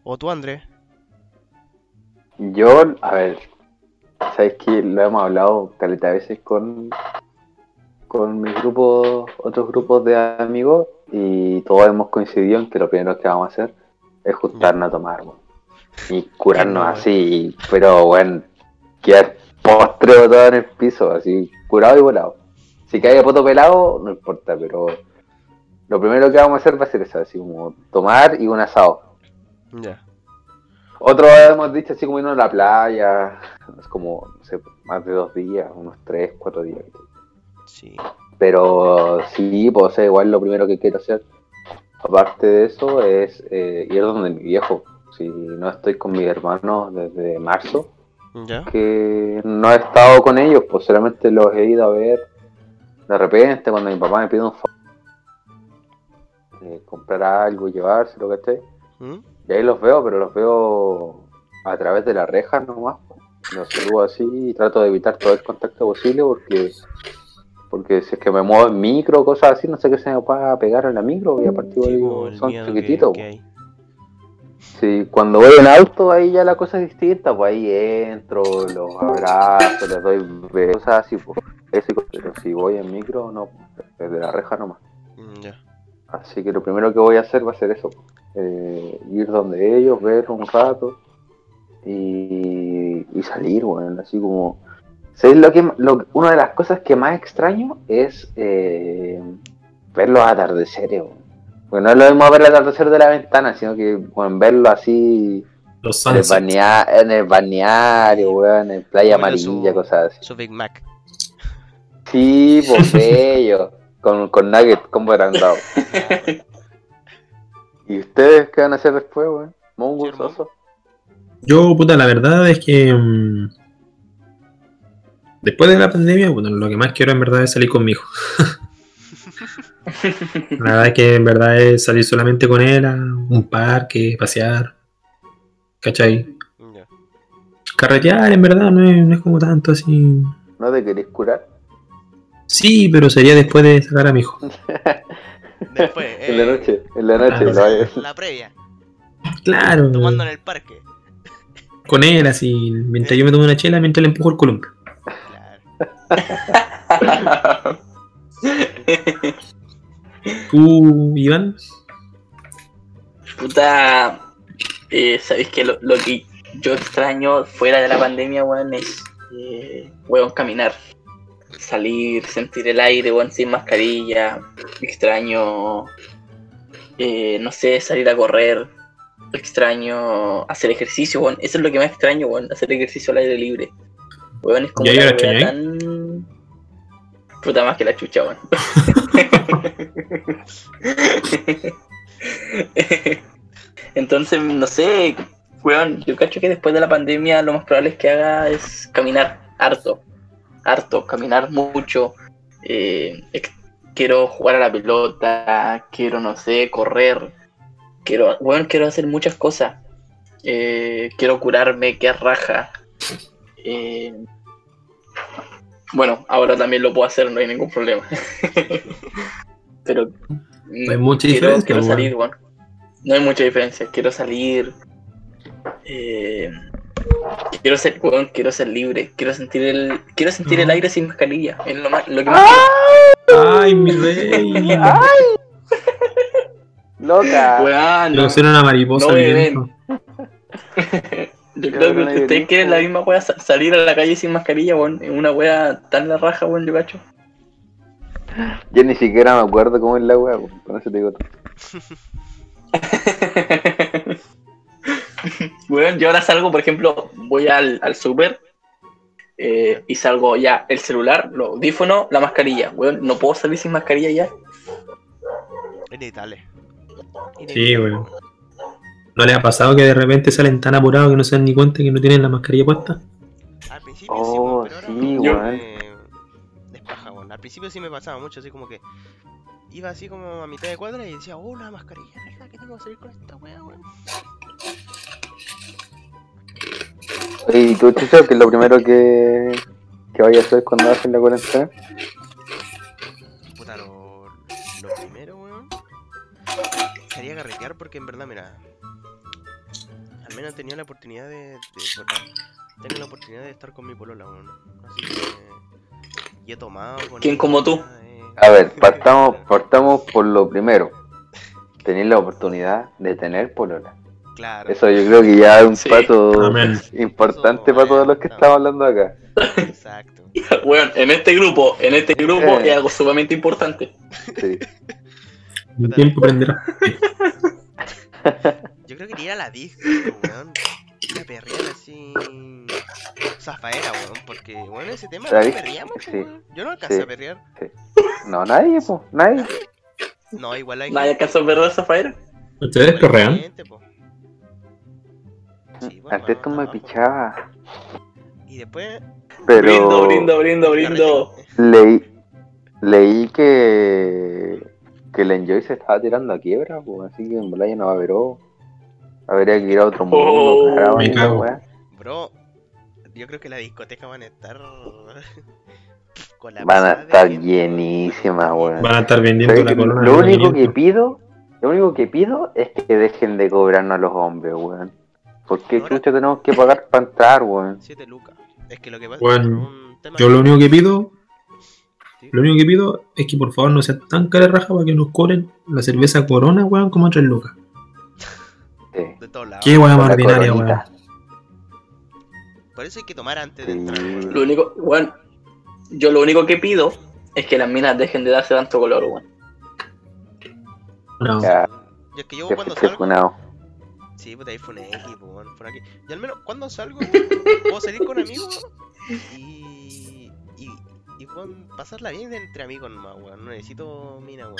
¿O tú, Andrés? Yo, a ver, sabes que lo hemos hablado caleta de veces con, con mis grupos, otros grupos de amigos, y todos hemos coincidido en que lo primero que vamos a hacer es juntarnos a tomar, weón. Y curarnos así, pero bueno, quedar postre todo en el piso, así, curado y volado. Si cae poto pelado, no importa, pero lo primero que vamos a hacer va a ser eso, así como tomar y un asado. Ya. Otros hemos dicho así como irnos a la playa, es como, no sé, más de dos días, unos tres, cuatro días. Sí. Pero sí, pues o igual lo primero que quiero hacer, aparte de eso, es eh, ir donde mi viejo. Si no estoy con mis hermanos desde marzo, ¿Ya? que no he estado con ellos, pues solamente los he ido a ver de repente cuando mi papá me pide un favor, eh, comprar algo llevárselo, ¿cachai? ¿Mm? Y ahí los veo, pero los veo a través de la reja nomás. Los saludo así y trato de evitar todo el contacto posible porque porque si es que me muevo en micro cosas así, no sé qué se me pueda pegar en la micro y Sí, igual como el son que- chiquititos. que. Sí, cuando voy en auto ahí ya la cosa es distinta, pues ahí entro, los abrazo, les doy besos, así, pues. Eso, y- pero si voy en micro, no, desde la reja nomás. Mm, Ya. Así que lo primero que voy a hacer va a ser eso. eh, ir donde ellos, ver un rato y, y salir, bueno, así como... ¿Sabes lo que, lo- una de las cosas que más extraño es eh, ver los atardeceres, weón. Porque no es lo mismo ver el atardecer de la ventana, sino que bueno, verlo así Los en el, Sunset. balnea- en el balneario, weón, en playa Bueno, amarilla, su- cosas así. Su Big Mac. Sí, pues (laughs) bello. Con, con nuggets, combo agrandado. ¿Y ustedes qué van a hacer después, weón? Mongo. Soso. Yo, puta, la verdad es que. mm, después de la pandemia, bueno, lo que más quiero en verdad es salir con mi hijo. (laughs) la verdad es que en verdad es salir solamente con él a un parque, pasear. ¿Cachai? Ya. Carretear, en verdad, no es, no es como tanto así. ¿No te querés curar? Sí, pero sería después de sacar a mi hijo. (laughs) Después, En la eh, noche, en la noche. Ah, lo vayas- la previa, Claro, tomando en el parque. con él así. Mientras yo me tomo una chela, mientras le empujo el columpio. Claro. (laughs) (laughs) ¿Tú, Iván? Puta, eh, sabéis que lo, lo que yo extraño fuera de la pandemia, weón, es, eh, weón, caminar. Salir, sentir el aire, weón, sin mascarilla. Extraño, eh, no sé, salir a correr. extraño hacer ejercicio, weón. Eso es lo que más extraño, weón, hacer ejercicio al aire libre. Weón, es como ¿Ya, ya una tan... Puta más que la chucha, weón. (laughs) Entonces, no sé, weón, yo cacho que después de la pandemia lo más probable es que haga es caminar harto, harto, caminar mucho. Eh, quiero jugar a la pelota, quiero, no sé, correr. Quiero, weón, quiero hacer muchas cosas. Eh, quiero curarme, que raja. Eh, bueno, ahora también lo puedo hacer, no hay ningún problema. (laughs) Pero No hay mucha quiero, diferencia, quiero salir, weón. No hay mucha diferencia. Quiero salir. eh, quiero ser, weón, quiero ser libre. Quiero sentir el, quiero sentir el No. aire sin mascarilla. Es lo, más, lo que más Ay, mi rey. (laughs) Loca. quiero. Weón, Quiero ser una mariposa No. (laughs) Yo creo que le ustedes quieren la misma wea, sa- salir a la calle sin mascarilla, weón. Una wea tan la raja, weón, yo cacho. Yo ni siquiera me acuerdo cómo es la wea, po. con eso te digo todo. (laughs) Weón, yo ahora salgo, por ejemplo, voy al, al super eh, y salgo ya el celular, los audífonos, la mascarilla. Weón, no puedo salir sin mascarilla ya. Inevitable. Sí, weón. ¿No les ha pasado que de repente salen tan apurados que no se dan ni cuenta que no tienen la mascarilla puesta? Al principio Oh, sí, weón, pero ahora sí, no, weón. me-. Al principio sí me pasaba mucho, así como que iba así como a mitad de cuadra y decía, oh, la mascarilla, ¿verdad que tengo que salir con esta weá, weón? ¿Y tú, Chucho, qué es lo primero que, que vayas a hacer cuando hacen la cuarentena? Puta, lo, lo primero, weón, sería carretear porque en verdad, mira, al menos he tenido la oportunidad de, de bueno, tengo la oportunidad de estar con mi polola, weón. Así que, y he tomado con ¿Quién como tú? eh, A ver, (laughs) partamos, partamos por lo primero. Tener la oportunidad de tener polola. Claro. Eso yo creo que ya es un Sí. paso Amén. importante Eso, para todos los que bueno, estamos hablando acá. Exacto. (laughs) Weón, en este grupo, en este grupo Eh. es algo sumamente importante. Sí. (laughs) El tiempo aprenderá. Yo creo que ir a la disco, weón. Ir a perrear así. Zafaera, weón. Porque, weón, ese tema La no perreamos, sí. weón. Yo no alcancé Sí. a perrear. No, nadie, pues, nadie. No, igual hay. Nadie alcanzó a perder esa faera. ¿Ustedes perrean? po. Sí, pues, Antes tú me pichaba. Y después. Pero Brindo, brindo, brindo, brindo. leí, leí que, que el Enjoy se estaba tirando a quiebra, pues, así que en verdad ya no va a haber O. Habría que ir a otro mundo, Oh, weá. Bro, yo creo que las discotecas van a estar. (laughs) con la Van a de estar llenísimas, weón. Van a estar vendiendo ¿Sabes la corona. Lo único que 500. pido, lo único que pido es que dejen de cobrarnos a los hombres, weón. ¿Por qué chucha tenemos que pagar para entrar, weón? 7 lucas. Es que lo que pasa Bueno, es un tema Yo lo único que pido, Sí. lo único que pido es que por favor no sea tan cara de raja para que nos cobren la cerveza corona, weón, como a 3 lucas. Sí. de todos lados. Qué Con más ordinaria, weón. Por eso hay que tomar antes de entrar, weón. Lo único, weón, yo lo único que pido es que las minas dejen de darse tanto color, weón. No. Ya, Y es que yo cuando salgo. funado. Sí, puta, ahí fue un X, po, weón, un X. Y al menos cuando salgo, weón, puedo salir con amigos y. y. y weón, pasarla bien entre amigos nomás, weón. No necesito mina, weón.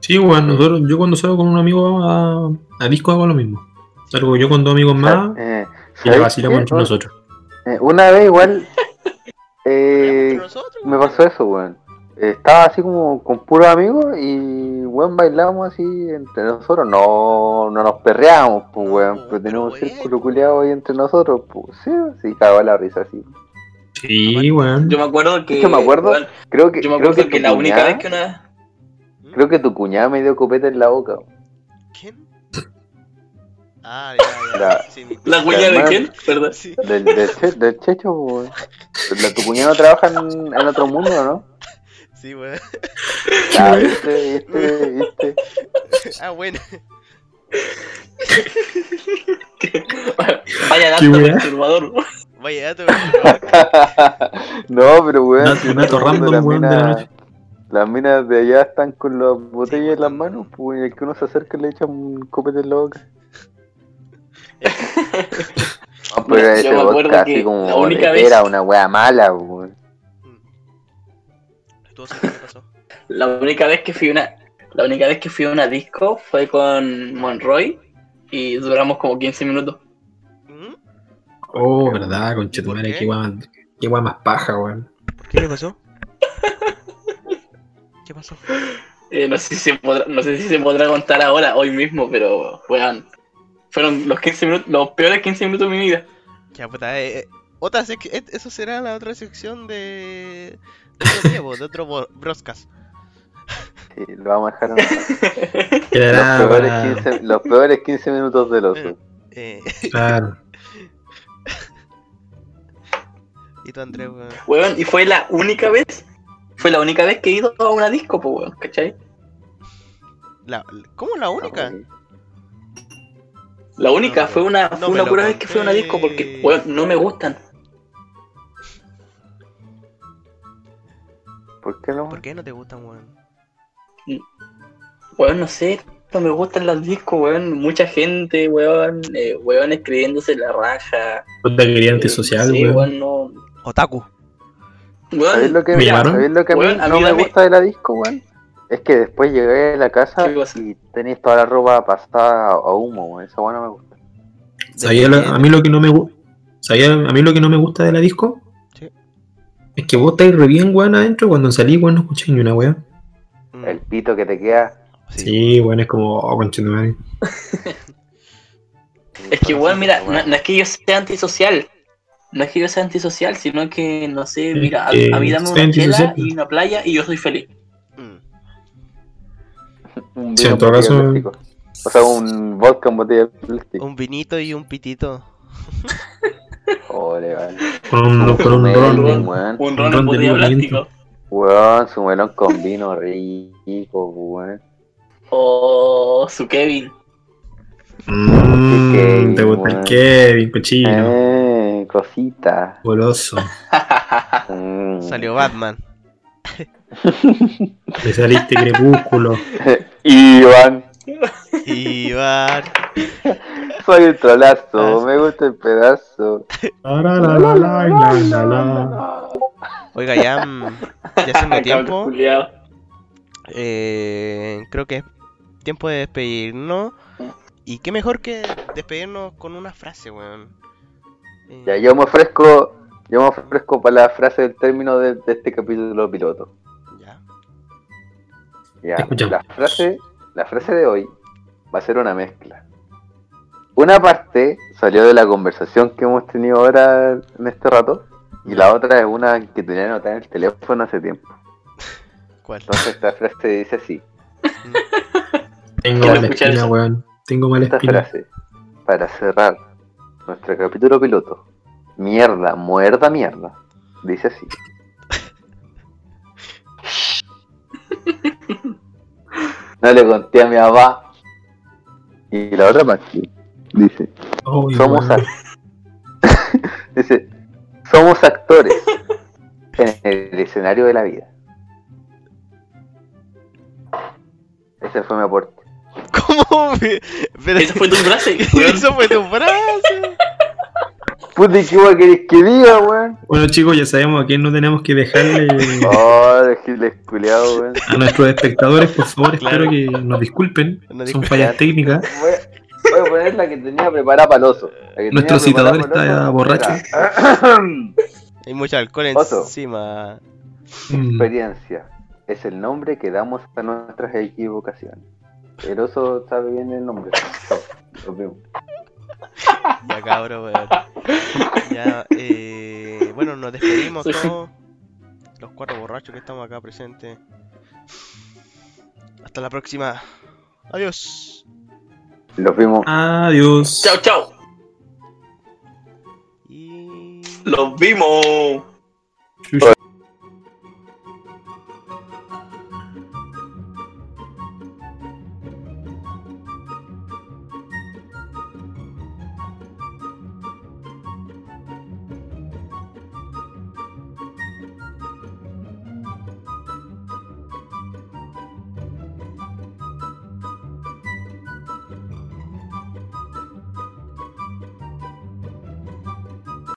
Sí, weón, nosotros, yo cuando salgo con un amigo a, a disco hago lo mismo. Salgo yo con dos amigos más Eh, y la ¿sabes vacilamos entre nosotros. Eh, una vez igual (laughs) eh, me pasó eso, weón. Estaba así como con puros amigos y, weón, bailamos así entre nosotros. No, no nos perreamos, pues, weón. Pero tenemos un círculo culiado ahí entre nosotros, pues. Sí, sí, cagaba la risa, así. Sí, weón. Yo me acuerdo que. Que me acuerdo- weón, Creo que, yo me creo acuerdo que, la única vez que una. Creo que tu cuñada me dio copete en la boca. ¿Quién? (laughs) Ah, ya, ya. La- Sí, mi- ¿La cuña de quién? ¿Verdad? Sí. Del, del, che- del checho, weón. La- Tu cuñada no trabaja en, en otro mundo, ¿no? Sí, weón. Ya, viste, viste, viste. Ah, bueno. (laughs) Vaya dato perturbador, weón. Vaya dato, weón. No, pero weón. Dato- si dato random, weón, de la noche. Las minas de allá están con las botellas pues, en las están- manos, pues y el que uno se acerca le echa un copete en la boca. (laughs) No, pero ese me acuerdo vodka así como la única vez- era una wea mala, weón. ¿Tú sabes qué pasó? La única vez que fui a una, la única vez que fui a una disco fue con Monroy y duramos como 15 minutos. ¿Mm? Oh, verdad, conchetumare, qué? guay más, qué guay más paja, weón. ¿Por qué? ¿Qué pasó? (laughs) ¿Qué pasó? Eh, no sé si se podrá, no sé si se podrá contar ahora, hoy mismo, pero weón, fueron los 15 minutos, los peores 15 minutos de mi vida. Ya, puta, eh, eh, otra sec- eh, eso será la otra sección de... De otro Diego, de otro Broscas. Sí, lo vamos a dejar en (laughs) los, peores para- 15, los peores 15 minutos del oso. Eh, Claro. (laughs) y tú, Andrés, weón. Weón, y fue la única vez, fue la única vez que he ido a una disco, pues weón, ¿cachai? La, ¿Cómo la única? La única, No, fue una, no fue me una pura vez que fui a una disco porque, weón, no me gustan. ¿Por qué no? ¿Por qué no te gustan, weón? Weón, no sé, no me gustan las discos, weón. Mucha gente, weón, eh, weón escribiéndose la raja. Puta quería eh, antisocial, sí, weón. no. Otaku. Weón, ¿Sabéis lo que, ¿Me me, llamaron? ¿sabéis lo que a mí Weón, no me gusta de la disco, weón? Es que después llegué a la casa y tenéis toda la ropa pasada a humo, weón. Esa weón no me gusta. ¿Sabía lo- a mí lo que no me gusta? ¿Sabía a mí lo que no me gusta de la disco? Sí. Es que vos estáis re bien, weón, adentro. Cuando salí, weón, no escuché ni una weá. Mm, El pito que te queda. Sí, weón, es como, oh, conchetumare. (laughs) Es que, weón, mira, no, weón. no es que yo sea antisocial. No es que yo sea antisocial, sino que, no sé, mira, a, a mí dame una chela y una playa y yo soy feliz. Mm. Un Sí, en todo caso- plástico. O sea, un vodka en botella de plástico. Un vinito y un pitito. (laughs) Ole, vale. Con un, con un ron. ron. Un Un ron ron en de botella de plástico. Weón, su melón con vino rico, weón. O su Kevin. Mmm, te gusta el. Kevin, cochino. Eh, cosita. Goloso. (laughs) Mm. Salió Batman. (laughs) Le saliste crepúsculo. (laughs) Iván, Iván. soy el trolazo, me gusta el pedazo. Oiga, ya, mm, ya haciendo tiempo, eh, creo que es tiempo de despedirnos. Y qué mejor que despedirnos con una frase, weón. Eh, Ya, yo me ofrezco, yo me ofrezco para la frase del término de, de este capítulo piloto. ya. Ya, la frase, la frase de hoy va a ser una mezcla. Una parte salió de la conversación que hemos tenido ahora en este rato, y la otra es una que tenía anotada en el teléfono hace tiempo. ¿Cuál? Entonces esta frase dice así, Tengo Quiero mala espina, weón. Tengo mala esta espina. frase, para cerrar nuestro capítulo piloto, mierda, muerda, mierda, dice así. No le conté a mi papá. Y la otra parte dice, somos act- (laughs) dice, somos actores en el escenario de la vida. Ese fue mi aporte. ¿Cómo? (laughs) Pero- Esa fue tu frase. (laughs) Eso fue tu frase. Puta, ¿qué hueá querés que diga, weón? Bueno, chicos, ya sabemos a quién no tenemos que dejarle (laughs) Oh, giles culiado, weón. a nuestros espectadores, por favor, Claro. espero que nos disculpen. Son fallas técnicas. (laughs) Voy a, voy a poner la que tenía preparada para el oso. Nuestro citador está oso borracho. Hay mucho alcohol Oso. encima. Mm. Experiencia es el nombre que damos a nuestras equivocaciones. El oso sabe bien el nombre. Chao, nos vemos. (laughs) Ya cabrón, weón. Ya, eh, bueno, nos despedimos Sí. todos. Los cuatro borrachos que estamos acá presentes. Hasta la próxima. Adiós. Los vimos. Adiós. Chao, chao. Y... Los vimos. Chucha.